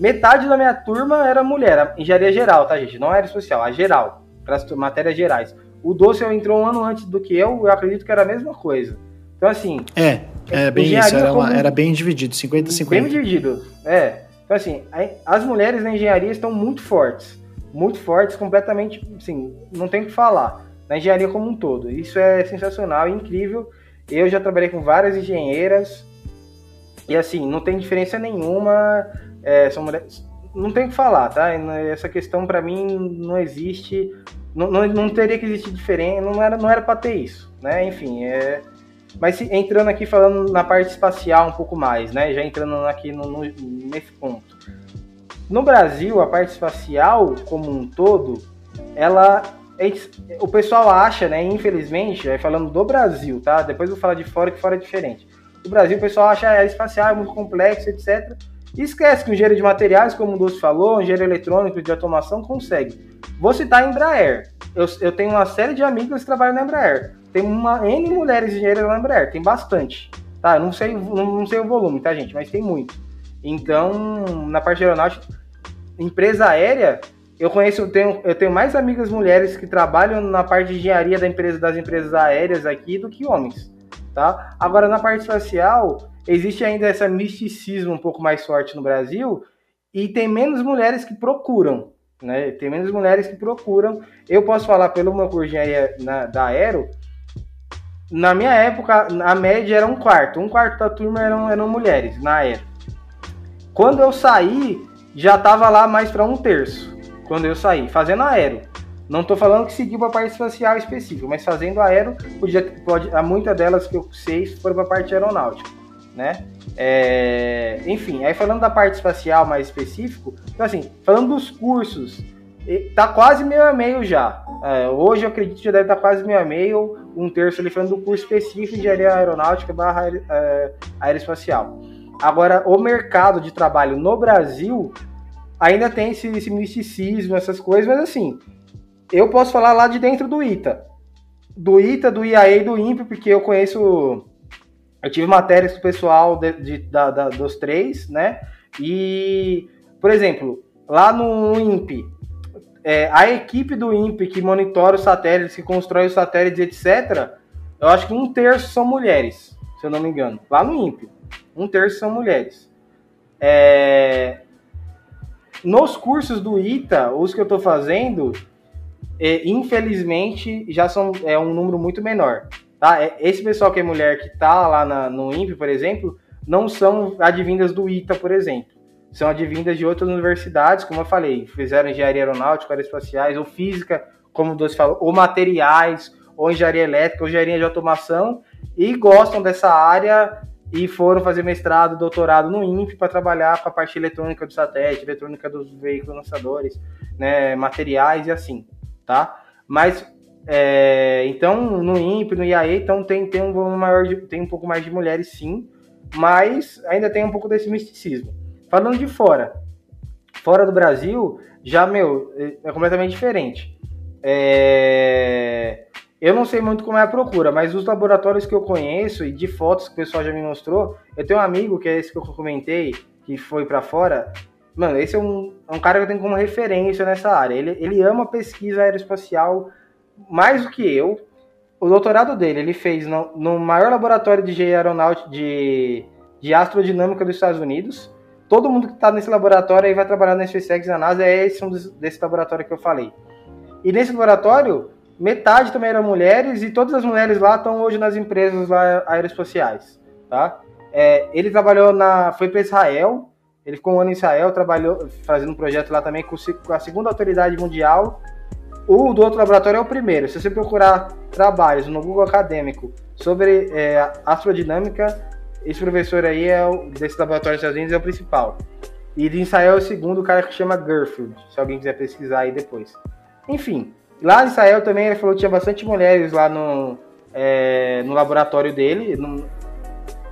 Metade da minha turma era mulher, engenharia geral, tá, gente? Não era especial, a geral, para as matérias gerais. O Doce entrou um ano antes do que eu, eu acredito que era a mesma coisa. Então, assim. É, é bem isso, era, uma, era bem dividido, 50-50. Bem dividido, é. Então, assim, as mulheres na engenharia estão muito fortes. Muito fortes, completamente, assim, não tem o que falar. Na engenharia como um todo. Isso é sensacional, incrível. Eu já trabalhei com várias engenheiras. E, assim, não tem diferença nenhuma. É, são mulheres. Não tem o que falar, tá? Essa questão, para mim, não existe. Não, não, não, teria que existir diferença. Não era, não era pra ter isso, né? Enfim, é mas entrando aqui falando na parte espacial um pouco mais, né? Já entrando aqui no, no, nesse ponto. No Brasil, a parte espacial como um todo, ela o pessoal acha, né, infelizmente, falando do Brasil, tá? Depois eu vou falar de fora, que fora é diferente. No Brasil, o pessoal acha a espacial é muito complexo, etc. E esquece que o engenheiro de materiais, como o Doce falou, o engenheiro eletrônico de automação consegue. Vou citar a Embraer. Eu, eu tenho uma série de amigos que trabalham na Embraer tem uma N mulheres engenheiras na Embraer, tem bastante. Tá, não sei, não, sei o volume, tá, gente? Mas tem muito. Então, na parte aeronáutica, empresa aérea, eu conheço, eu tenho, eu tenho mais amigas mulheres que trabalham na parte de engenharia da empresa, das empresas aéreas aqui do que homens, tá? Agora, na parte espacial, existe ainda esse misticismo um pouco mais forte no Brasil e tem menos mulheres que procuram, né? Tem menos mulheres que procuram. Eu posso falar pelo de engenharia na, da Aero, na minha época, a média era um quarto. Um quarto da turma eram, eram mulheres na era. Quando eu saí, já tava lá mais para um terço. Quando eu saí, fazendo aero. Não estou falando que seguiu para a parte espacial específica, mas fazendo aero, podia, pode, muitas delas que eu sei foram para a parte aeronáutica, né? É, enfim, aí falando da parte espacial mais específico, então assim, falando dos cursos, tá quase meio a meio já. É, hoje eu acredito que já deve estar tá quase meio a meio, um terço ali falando do curso específico de aeronáutica barra é, aeroespacial. Agora, o mercado de trabalho no Brasil ainda tem esse, esse misticismo, essas coisas, mas assim, eu posso falar lá de dentro do ITA. Do ITA, do IAE e do INPE, porque eu conheço. Eu tive matérias com o pessoal de, de, da, da, dos três, né? E, por exemplo, lá no INPE, é, a equipe do INPE que monitora os satélites, que constrói os satélites, etc., eu acho que um terço são mulheres, se eu não me engano. Lá no INPE, um terço são mulheres. É... Nos cursos do ITA, os que eu estou fazendo, é, infelizmente, já são é um número muito menor. Tá? É, esse pessoal que é mulher que está lá na, no INPE, por exemplo, não são advindas do ITA, por exemplo. São advindas de outras universidades, como eu falei, fizeram engenharia aeronáutica, aeroespaciais, ou física, como o Doce falou, ou materiais, ou engenharia elétrica, ou engenharia de automação, e gostam dessa área e foram fazer mestrado, doutorado no INPE para trabalhar com a parte eletrônica do satélite, eletrônica dos veículos lançadores, né, materiais e assim, tá? Mas é, então no INPE, no IAE, então tem, tem um volume maior, de, tem um pouco mais de mulheres sim, mas ainda tem um pouco desse misticismo. Falando de fora, fora do Brasil, já meu é completamente diferente. É, eu não sei muito como é a procura, mas os laboratórios que eu conheço e de fotos que o pessoal já me mostrou, eu tenho um amigo que é esse que eu comentei, que foi para fora. Mano, esse é um, é um cara que eu tenho como referência nessa área. Ele, ele ama pesquisa aeroespacial mais do que eu. O doutorado dele ele fez no, no maior laboratório de engenharia aeronáutica de, de astrodinâmica dos Estados Unidos. Todo mundo que está nesse laboratório aí vai trabalhar na SpaceX na NASA é esse um desse laboratório que eu falei. E nesse laboratório, metade também eram mulheres e todas as mulheres lá estão hoje nas empresas lá aeroespaciais, tá? É, ele trabalhou na, foi para Israel, ele ficou um ano em Israel, trabalhou fazendo um projeto lá também com a segunda autoridade mundial. O do outro laboratório é o primeiro. Se você procurar trabalhos no Google Acadêmico sobre é, astrodinâmica, esse professor aí é o, desse laboratório dos Estados é o principal. E de Israel é o segundo, o cara que chama Gerfield, se alguém quiser pesquisar aí depois. Enfim, Lá em Israel também ele falou que tinha bastante mulheres lá no, é, no laboratório dele. No,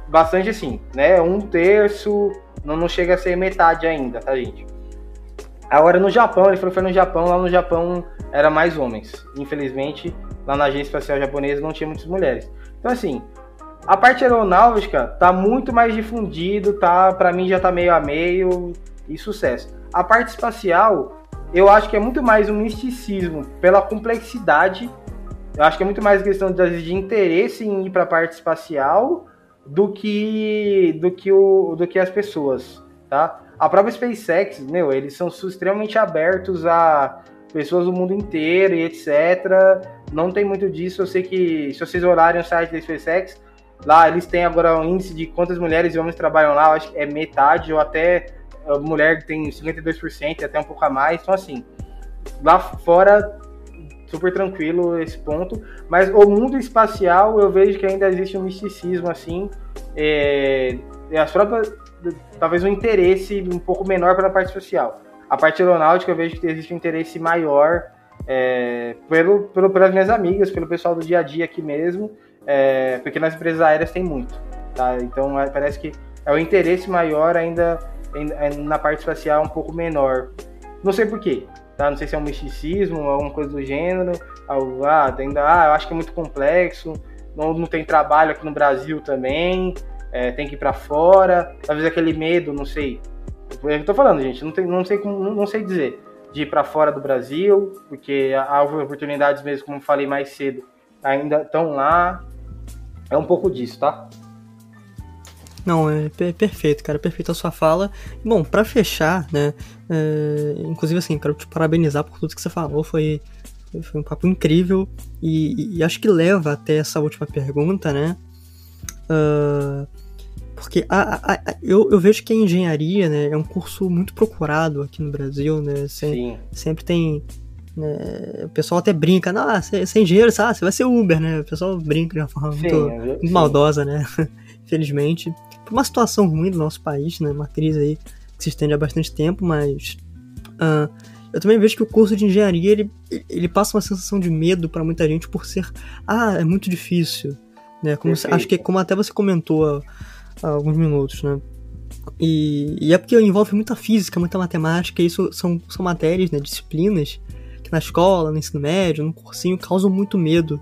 bastante assim, né? Um terço, não, não chega a ser metade ainda, tá, gente? Agora no Japão, ele falou que foi no Japão, lá no Japão era mais homens. Infelizmente, lá na agência espacial japonesa não tinha muitas mulheres. Então assim, a parte aeronáutica tá muito mais difundido, tá? Para mim já tá meio a meio e sucesso. A parte espacial eu acho que é muito mais um misticismo pela complexidade. Eu acho que é muito mais questão de, interesse em ir para a parte espacial do que do que o do que as pessoas, tá? A própria SpaceX, meu, eles são extremamente abertos a pessoas do mundo inteiro e etc. Não tem muito disso. Eu sei que se vocês olharem o site da SpaceX, lá eles têm agora um índice de quantas mulheres e homens trabalham lá, acho que é metade ou até a mulher tem 52% até um pouco a mais. Então, assim, lá fora, super tranquilo esse ponto. Mas o mundo espacial, eu vejo que ainda existe um misticismo, assim. É, as próprias, talvez um interesse um pouco menor pela parte espacial. A parte aeronáutica, eu vejo que existe um interesse maior é, pelo, pelo, pelas minhas amigas, pelo pessoal do dia a dia aqui mesmo, é, porque nas empresas aéreas tem muito. Tá? Então, é, parece que é o interesse maior ainda é, na parte espacial um pouco menor. Não sei porquê, tá? Não sei se é um misticismo, alguma coisa do gênero. Ah, ainda, ah, eu acho que é muito complexo. Não, não tem trabalho aqui no Brasil também. É, tem que ir para fora. Talvez aquele medo, não sei. Eu tô falando, gente, não, tem, não, sei, não, não sei dizer. De ir para fora do Brasil, porque há oportunidades mesmo, como falei mais cedo, ainda estão lá. É um pouco disso, tá? Não, é perfeito, cara, perfeito a sua fala. Bom, para fechar, né, é, inclusive assim, quero te parabenizar por tudo que você falou, foi, foi um papo incrível e, e acho que leva até essa última pergunta, né, uh, porque a, a, a, eu, eu vejo que a engenharia, né, é um curso muito procurado aqui no Brasil, né, sempre, sempre tem né, o pessoal até brinca, ah, você, é engenheiro, sabe? você vai ser Uber, né? O pessoal brinca de uma forma sim, muito, muito maldosa, né? Infelizmente uma situação ruim do nosso país, né? Uma crise aí que se estende há bastante tempo, mas uh, eu também vejo que o curso de engenharia ele, ele passa uma sensação de medo para muita gente por ser ah é muito difícil, né? Como você, acho que como até você comentou há, alguns minutos, né? E, e, é porque envolve muita física, muita matemática, e isso são, são matérias, né, disciplinas que na escola, no ensino médio, no cursinho causam muito medo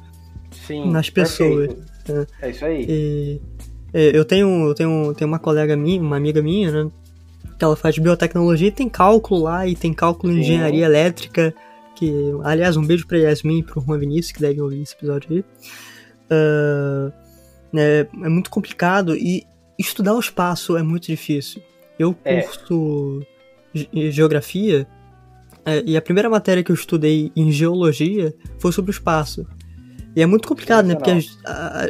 Sim, nas pessoas. Né? É isso aí. E, é, eu tenho, eu tenho, tenho uma colega minha, uma amiga minha, né? Que ela faz biotecnologia e tem cálculo lá, e tem cálculo em engenharia elétrica. Que, aliás, um beijo pra Yasmin e pro Juan Vinícius, que devem ouvir esse episódio aí. uh, né, é muito complicado e estudar o espaço é muito difícil. Eu É. curso ge- geografia é, e a primeira matéria que eu estudei em geologia foi sobre o espaço. E é muito complicado, né? Porque as,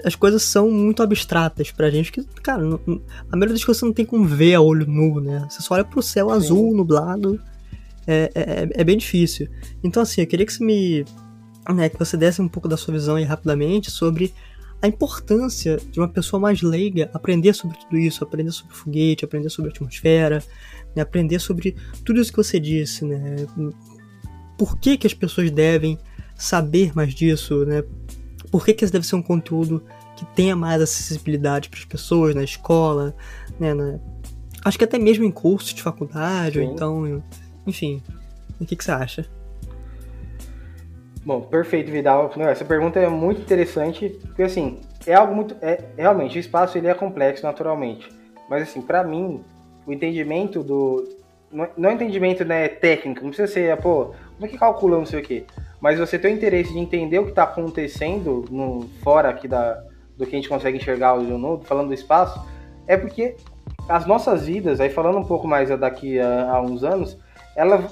as coisas são muito abstratas pra gente. Que, cara, não- não- a maioria das coisas você não tem como ver a olho nu, né? Você só olha pro céu Sim. azul, nublado. É, é, é- é bem difícil. Então, assim, eu queria que você me. Né, que você desse um pouco da sua visão aí rapidamente sobre a importância de uma pessoa mais leiga aprender sobre tudo isso, aprender sobre foguete, aprender sobre atmosfera, né, aprender sobre tudo isso que você disse, né? Por que, que as pessoas devem saber mais disso, né? Por que, que esse deve ser um conteúdo que tenha mais acessibilidade para as pessoas na escola, né? na- Acho que até mesmo em cursos de faculdade, ou Sim. então, enfim. O que, que você acha? Bom, perfeito, Vidal. Não, Essa pergunta é muito interessante, porque assim, é algo muito. É, realmente, o espaço ele é complexo naturalmente. Mas assim, para mim, o entendimento do. Não, não é entendimento né, técnico, não precisa ser, pô, como é que calcula não sei o quê. Mas você tem o interesse de entender o que está acontecendo no, fora aqui da, do que a gente consegue enxergar o nudo, falando do espaço, é porque as nossas vidas, aí falando um pouco mais daqui a, a uns anos, ela,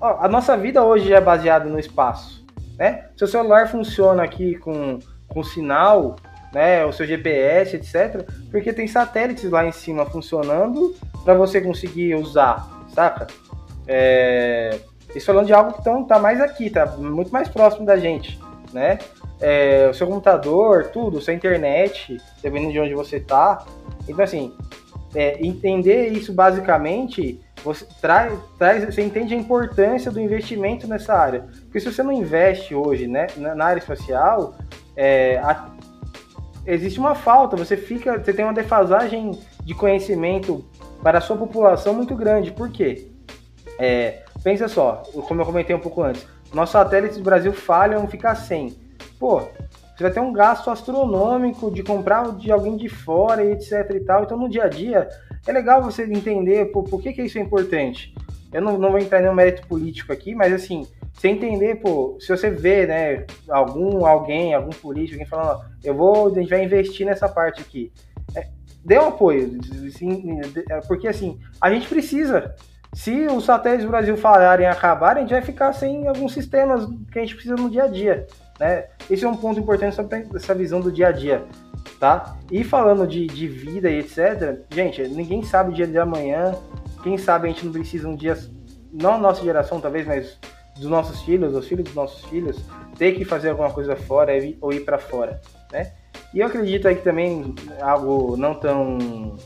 ó, a nossa vida hoje é baseada no espaço né? Seu celular funciona aqui com, com sinal, né? O seu GPS, etc. Porque tem satélites lá em cima funcionando para você conseguir usar, saca? É... Isso falando de algo que tão, tá mais aqui, tá muito mais próximo da gente, né? É, o seu computador, tudo, sua internet, dependendo de onde você tá. Então, assim, é, entender isso basicamente, você traz, traz, você entende a importância do investimento nessa área. Porque se você não investe hoje né, na, área espacial, é, a- existe uma falta, você fica, você tem uma defasagem de conhecimento para a sua população muito grande. Por quê? É, pensa só, como eu comentei um pouco antes, nossos satélites do Brasil falham, fica sem. Pô, você vai ter um gasto astronômico de comprar de alguém de fora e etc e tal. Então, no dia a dia, é legal você entender pô, por que, que isso é importante. Eu não, não vou entrar em nenhum mérito político aqui, mas assim, você entender, pô, se você vê, né, algum, alguém, algum político, alguém falando, ó, eu vou, a gente vai investir nessa parte aqui. É, dê um apoio, assim, porque assim, a gente precisa. Se os satélites do Brasil falharem e acabarem, a gente vai ficar sem alguns sistemas que a gente precisa no dia a dia. Né? Esse é um ponto importante sobre essa visão do dia a dia. Tá? E falando de, de vida e etc., gente, ninguém sabe o dia de amanhã. Quem sabe a gente não precisa um dia, não a nossa geração talvez, mas dos nossos filhos, dos filhos dos nossos filhos, ter que fazer alguma coisa fora ou ir para fora. Né? E eu acredito aí que também algo não tão,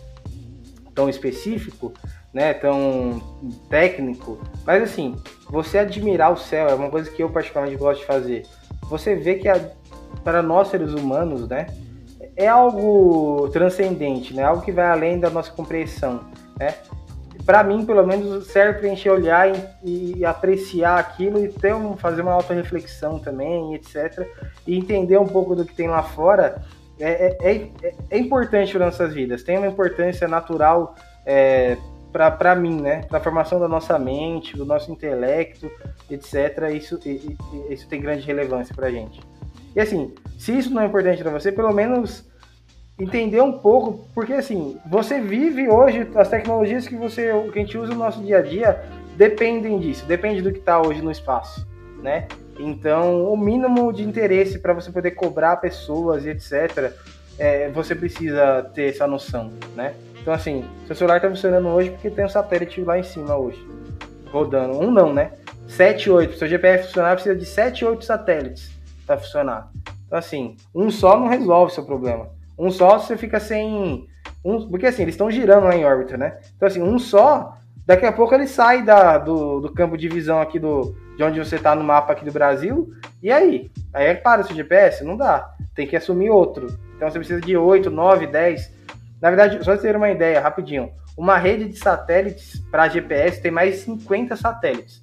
tão específico, né, tão técnico, mas assim, você admirar o céu é uma coisa que eu particularmente gosto de fazer. Você vê que a, para nós seres humanos, né, é algo transcendente, né, algo que vai além da nossa compreensão, né. Para mim, pelo menos, serve para a gente olhar e, e, apreciar aquilo e ter um, fazer uma auto-reflexão também, etc. E entender um pouco do que tem lá fora é, é, é, é importante para nossas vidas. Tem uma importância natural é, para mim, né? Para a formação da nossa mente, do nosso intelecto, etc. Isso, isso tem grande relevância para a gente. E assim, se isso não é importante para você, pelo menos entender um pouco, porque assim, você vive hoje, as tecnologias que, você, que a gente usa no nosso dia a dia dependem disso, depende do que está hoje no espaço, né? Então, o mínimo de interesse para você poder cobrar pessoas e etc., é, você precisa ter essa noção, né? Então, assim, seu celular está funcionando hoje porque tem um satélite lá em cima hoje, rodando. Um não, né? 7, 8. Seu GPS funcionar precisa de 7, 8 satélites para funcionar. Então, assim, um só não resolve o seu problema. Um só você fica sem. Um, porque assim, eles estão girando lá em órbita, né? Então, assim, um só, daqui a pouco ele sai da, do, do campo de visão aqui do, de onde você está no mapa aqui do Brasil. E aí? Aí para o seu GPS? Não dá. Tem que assumir outro. Então você precisa de 8, 9, 10. Na verdade, só ter uma ideia, rapidinho. Uma rede de satélites para GPS tem mais de 50 satélites.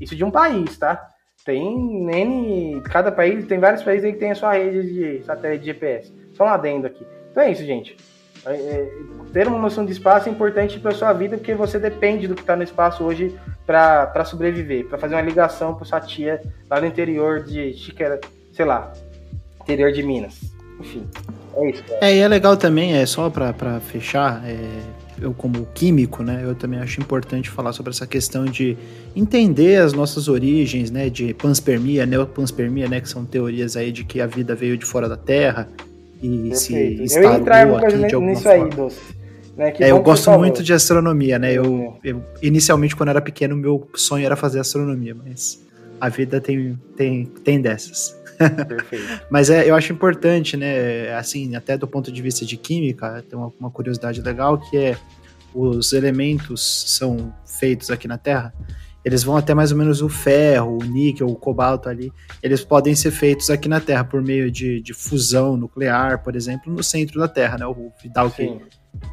Isso de um país, tá? Tem N. Cada país, tem vários países aí que tem a sua rede de satélite de GPS. Só um adendo aqui. Então é isso, gente. É, é, ter uma noção de espaço é importante para sua vida porque você depende do que está no espaço hoje para sobreviver, para fazer uma ligação para sua tia lá no interior de Chiqueira, sei lá, interior de Minas. Enfim, é isso. Cara. É, e é legal também, é só pra fechar, é, eu como químico, né, eu também acho importante falar sobre essa questão de entender as nossas origens, né, de panspermia, neopanspermia, né, que são teorias aí de que a vida veio de fora da Terra e Perfeito. se instalou aqui de alguma nisso forma. aí, Doce. Né? É, eu gosto falou. muito de astronomia, né? Eu, eu- inicialmente quando era pequeno meu sonho era fazer astronomia, mas a vida tem tem tem dessas. Mas é, eu acho importante, né? Assim, até do ponto de vista de química, tem uma, uma curiosidade legal que é os elementos são feitos aqui na Terra. Eles vão até mais ou menos o ferro, o níquel, o cobalto ali. Eles podem ser feitos aqui na Terra por meio de, de fusão nuclear, por exemplo, no centro da Terra, né? O Vidal que Sim.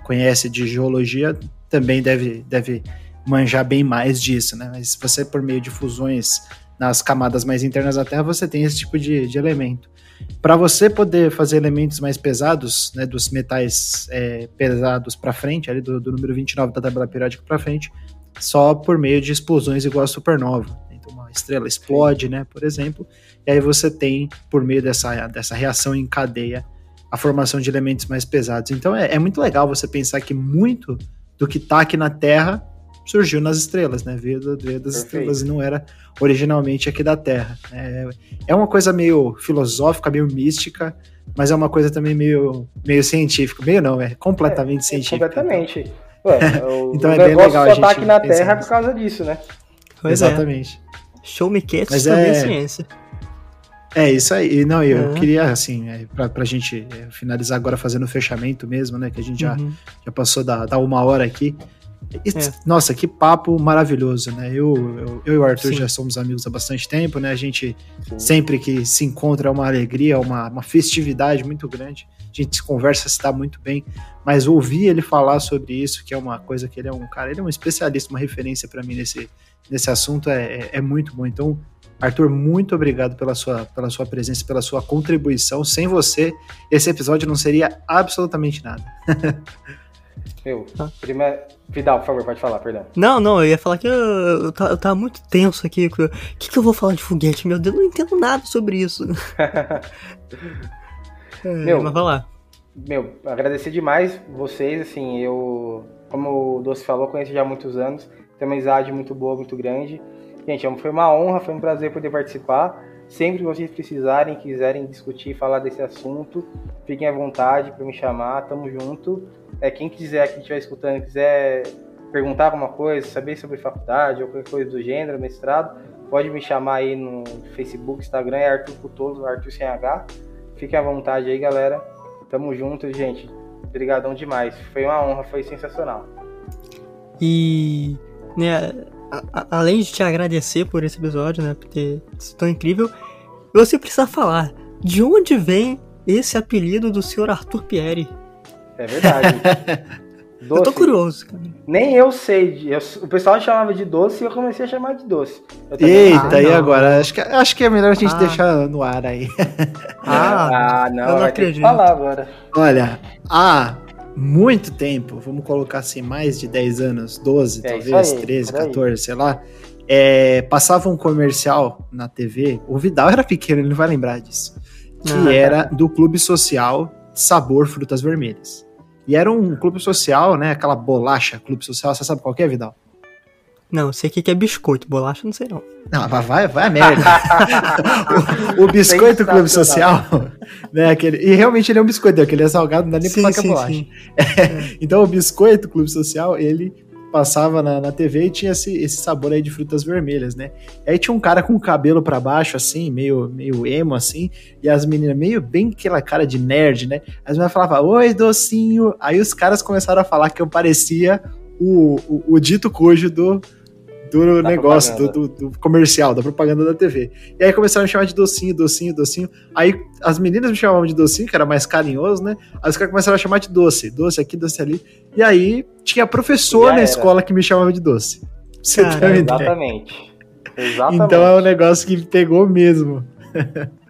conhece de geologia também deve, deve manjar bem mais disso, né? Mas se você, por meio de fusões nas camadas mais internas da Terra, você tem esse tipo de, de elemento. Para você poder fazer elementos mais pesados, né, dos metais é, pesados para frente, ali do, do número 29 da tabela periódica para frente, só por meio de explosões igual a supernova. Então, uma estrela explode, né, por exemplo, e aí você tem, por meio dessa, dessa reação em cadeia, a formação de elementos mais pesados. Então é, é muito legal você pensar que muito do que está aqui na Terra surgiu nas estrelas, né? Veio, veio das Perfeito. estrelas e não era originalmente aqui da Terra. É, é uma coisa meio filosófica, meio mística, mas é uma coisa também meio, meio científica. Meio não, é completamente científica. Completamente. Ué, o, Então o é bem negócio legal a só gente tá aqui na Terra nisso. por causa disso, né? Pois é. Exatamente. Show me Mas também é- é ciência. É isso aí. Não, eu É. queria, assim, é, pra, pra gente é, finalizar agora fazendo o fechamento mesmo, né? Que a gente já, Uhum. já passou da, da uma hora aqui. É. Nossa, que papo maravilhoso, né? Eu, eu, eu e o Arthur Sim. já somos amigos há bastante tempo, né? A gente Sim. sempre que se encontra é uma alegria, uma, uma festividade muito grande. A gente se conversa, se dá muito bem. Mas ouvir ele falar sobre isso, que é uma coisa que ele é um cara, ele é um especialista, uma referência para mim nesse, nesse assunto, é, é, é muito bom. Então, Arthur, muito obrigado pela sua, pela sua presença, pela sua contribuição. Sem você, esse episódio não seria absolutamente nada. Meu, Ah. primeiro. Vidal, por favor, pode falar, perdão. Não, não, eu ia falar que eu, eu, tava, eu tava muito tenso aqui. O que, que eu vou falar de foguete? Meu Deus, eu não entendo nada sobre isso. É, Meu. mas vai lá. Meu, agradecer demais vocês, assim, eu, como o Doce falou, conheço já há muitos anos, tenho uma amizade muito boa, muito grande. Gente, foi uma honra, foi um prazer poder participar. Sempre que vocês precisarem, quiserem discutir, falar desse assunto, fiquem à vontade para me chamar, tamo junto. É, quem quiser, quem estiver escutando, quiser perguntar alguma coisa, saber sobre faculdade ou qualquer coisa do gênero, mestrado, pode me chamar aí no Facebook, Instagram, é Arthur Cutoso, Arthur sem H. Fiquem à vontade aí, galera. Tamo junto, gente. Obrigadão demais. Foi uma honra, foi sensacional. E, né, a- a- além de te agradecer por esse episódio, né, por ter sido tão incrível, você precisa falar de onde vem esse apelido do senhor Arthur Pierre. É verdade. Eu tô curioso, cara. Nem eu sei. eu- o pessoal chamava de doce e eu comecei a chamar de doce. Eita, Ah, e agora? Acho que, acho que é melhor a gente Ah. deixar no ar aí. Ah, ah, não, eu não que acredito. falar agora. Olha, há muito tempo, vamos colocar assim, mais de 10 anos, 12, É talvez, aí, 13, por aí. 14, sei lá. é, passava um comercial na TV, o Vidal era pequeno, ele não vai lembrar disso. Que Ah. era do Clube Social Sabor Frutas Vermelhas. E era um clube social, né? Aquela bolacha clube social, você sabe qual é, Vidal? Não, sei o que que é biscoito, bolacha, não sei não. Não, vai, vai, vai a merda. o, o biscoito clube social, né? Aquele, e realmente ele é um biscoito, aquele é salgado, não dá nem pra falar que é bolacha. Então o biscoito Clube Social, ele passava na, na TV e tinha esse, esse sabor aí de frutas vermelhas, né? Aí tinha um cara com o cabelo pra baixo, assim, meio, meio emo, assim, e as meninas, meio bem aquela cara de nerd, né? As meninas falavam, oi, docinho. Aí os caras começaram a falar que eu parecia o, o, o dito cujo do, do Da negócio, do, do, do comercial, da propaganda da TV. E aí começaram a me chamar de docinho, docinho, docinho. Aí as meninas me chamavam de docinho, que era mais carinhoso, né? Aí os caras começaram a chamar de doce, doce aqui, doce ali. E aí tinha professor Já na era. escola que me chamava de doce. Você Cara. Exatamente. Exatamente. Então é um negócio que pegou mesmo.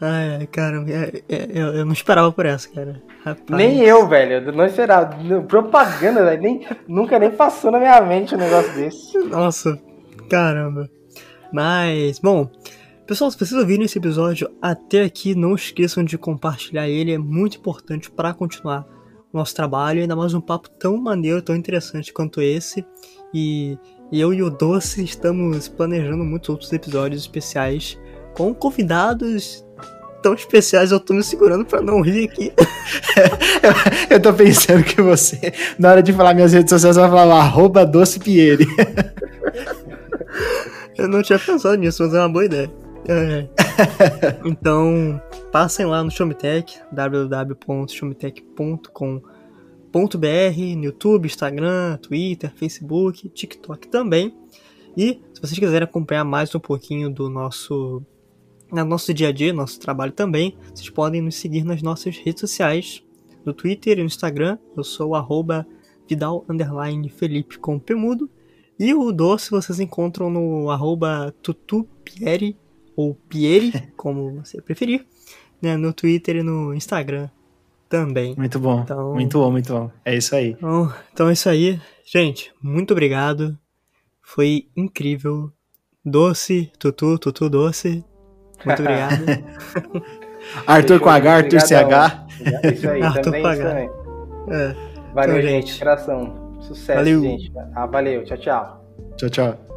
Ai, cara, é- é- eu, eu não esperava por essa, cara. Rapaz. Nem eu, velho. eu Não esperava. Propaganda, velho. Nem, nunca nem passou na minha mente um negócio desse. Nossa, caramba. Mas, bom, Pessoal, se vocês ouvirem esse episódio até aqui, não esqueçam de compartilhar ele, é muito importante para continuar o nosso trabalho, ainda mais um papo tão maneiro, tão interessante quanto esse. E eu e o Doce estamos planejando muitos outros episódios especiais com convidados tão especiais, eu tô me segurando para não rir aqui. eu, eu tô pensando que você, na hora de falar minhas redes sociais, vai falar arroba Doce Pieri. eu não tinha pensado nisso, mas é uma boa ideia. É. então, passem lá no Showmetech, www.showmetech.com.br, no YouTube, Instagram, Twitter, Facebook, TikTok também. E se vocês quiserem acompanhar mais um pouquinho do nosso no nosso dia a dia, nosso trabalho também, vocês podem nos seguir nas nossas redes sociais, no Twitter e no Instagram. Eu sou o Vidal Felipe com Pemudo. E o doce vocês encontram no arroba tutupieri, ou Pieri, como você preferir, né, no Twitter e no Instagram também. Muito bom, então, muito bom, muito bom. É isso aí. Então, então é isso aí. Gente, muito obrigado. Foi incrível. Doce, Tutu, Tutu Doce. Muito obrigado. Arthur com H, Arthur CH. Isso aí, Arthur também, isso também. É. Valeu, então, gente. Coração. Sucesso, valeu. gente. Ah, valeu. Tchau, tchau. Tchau, tchau.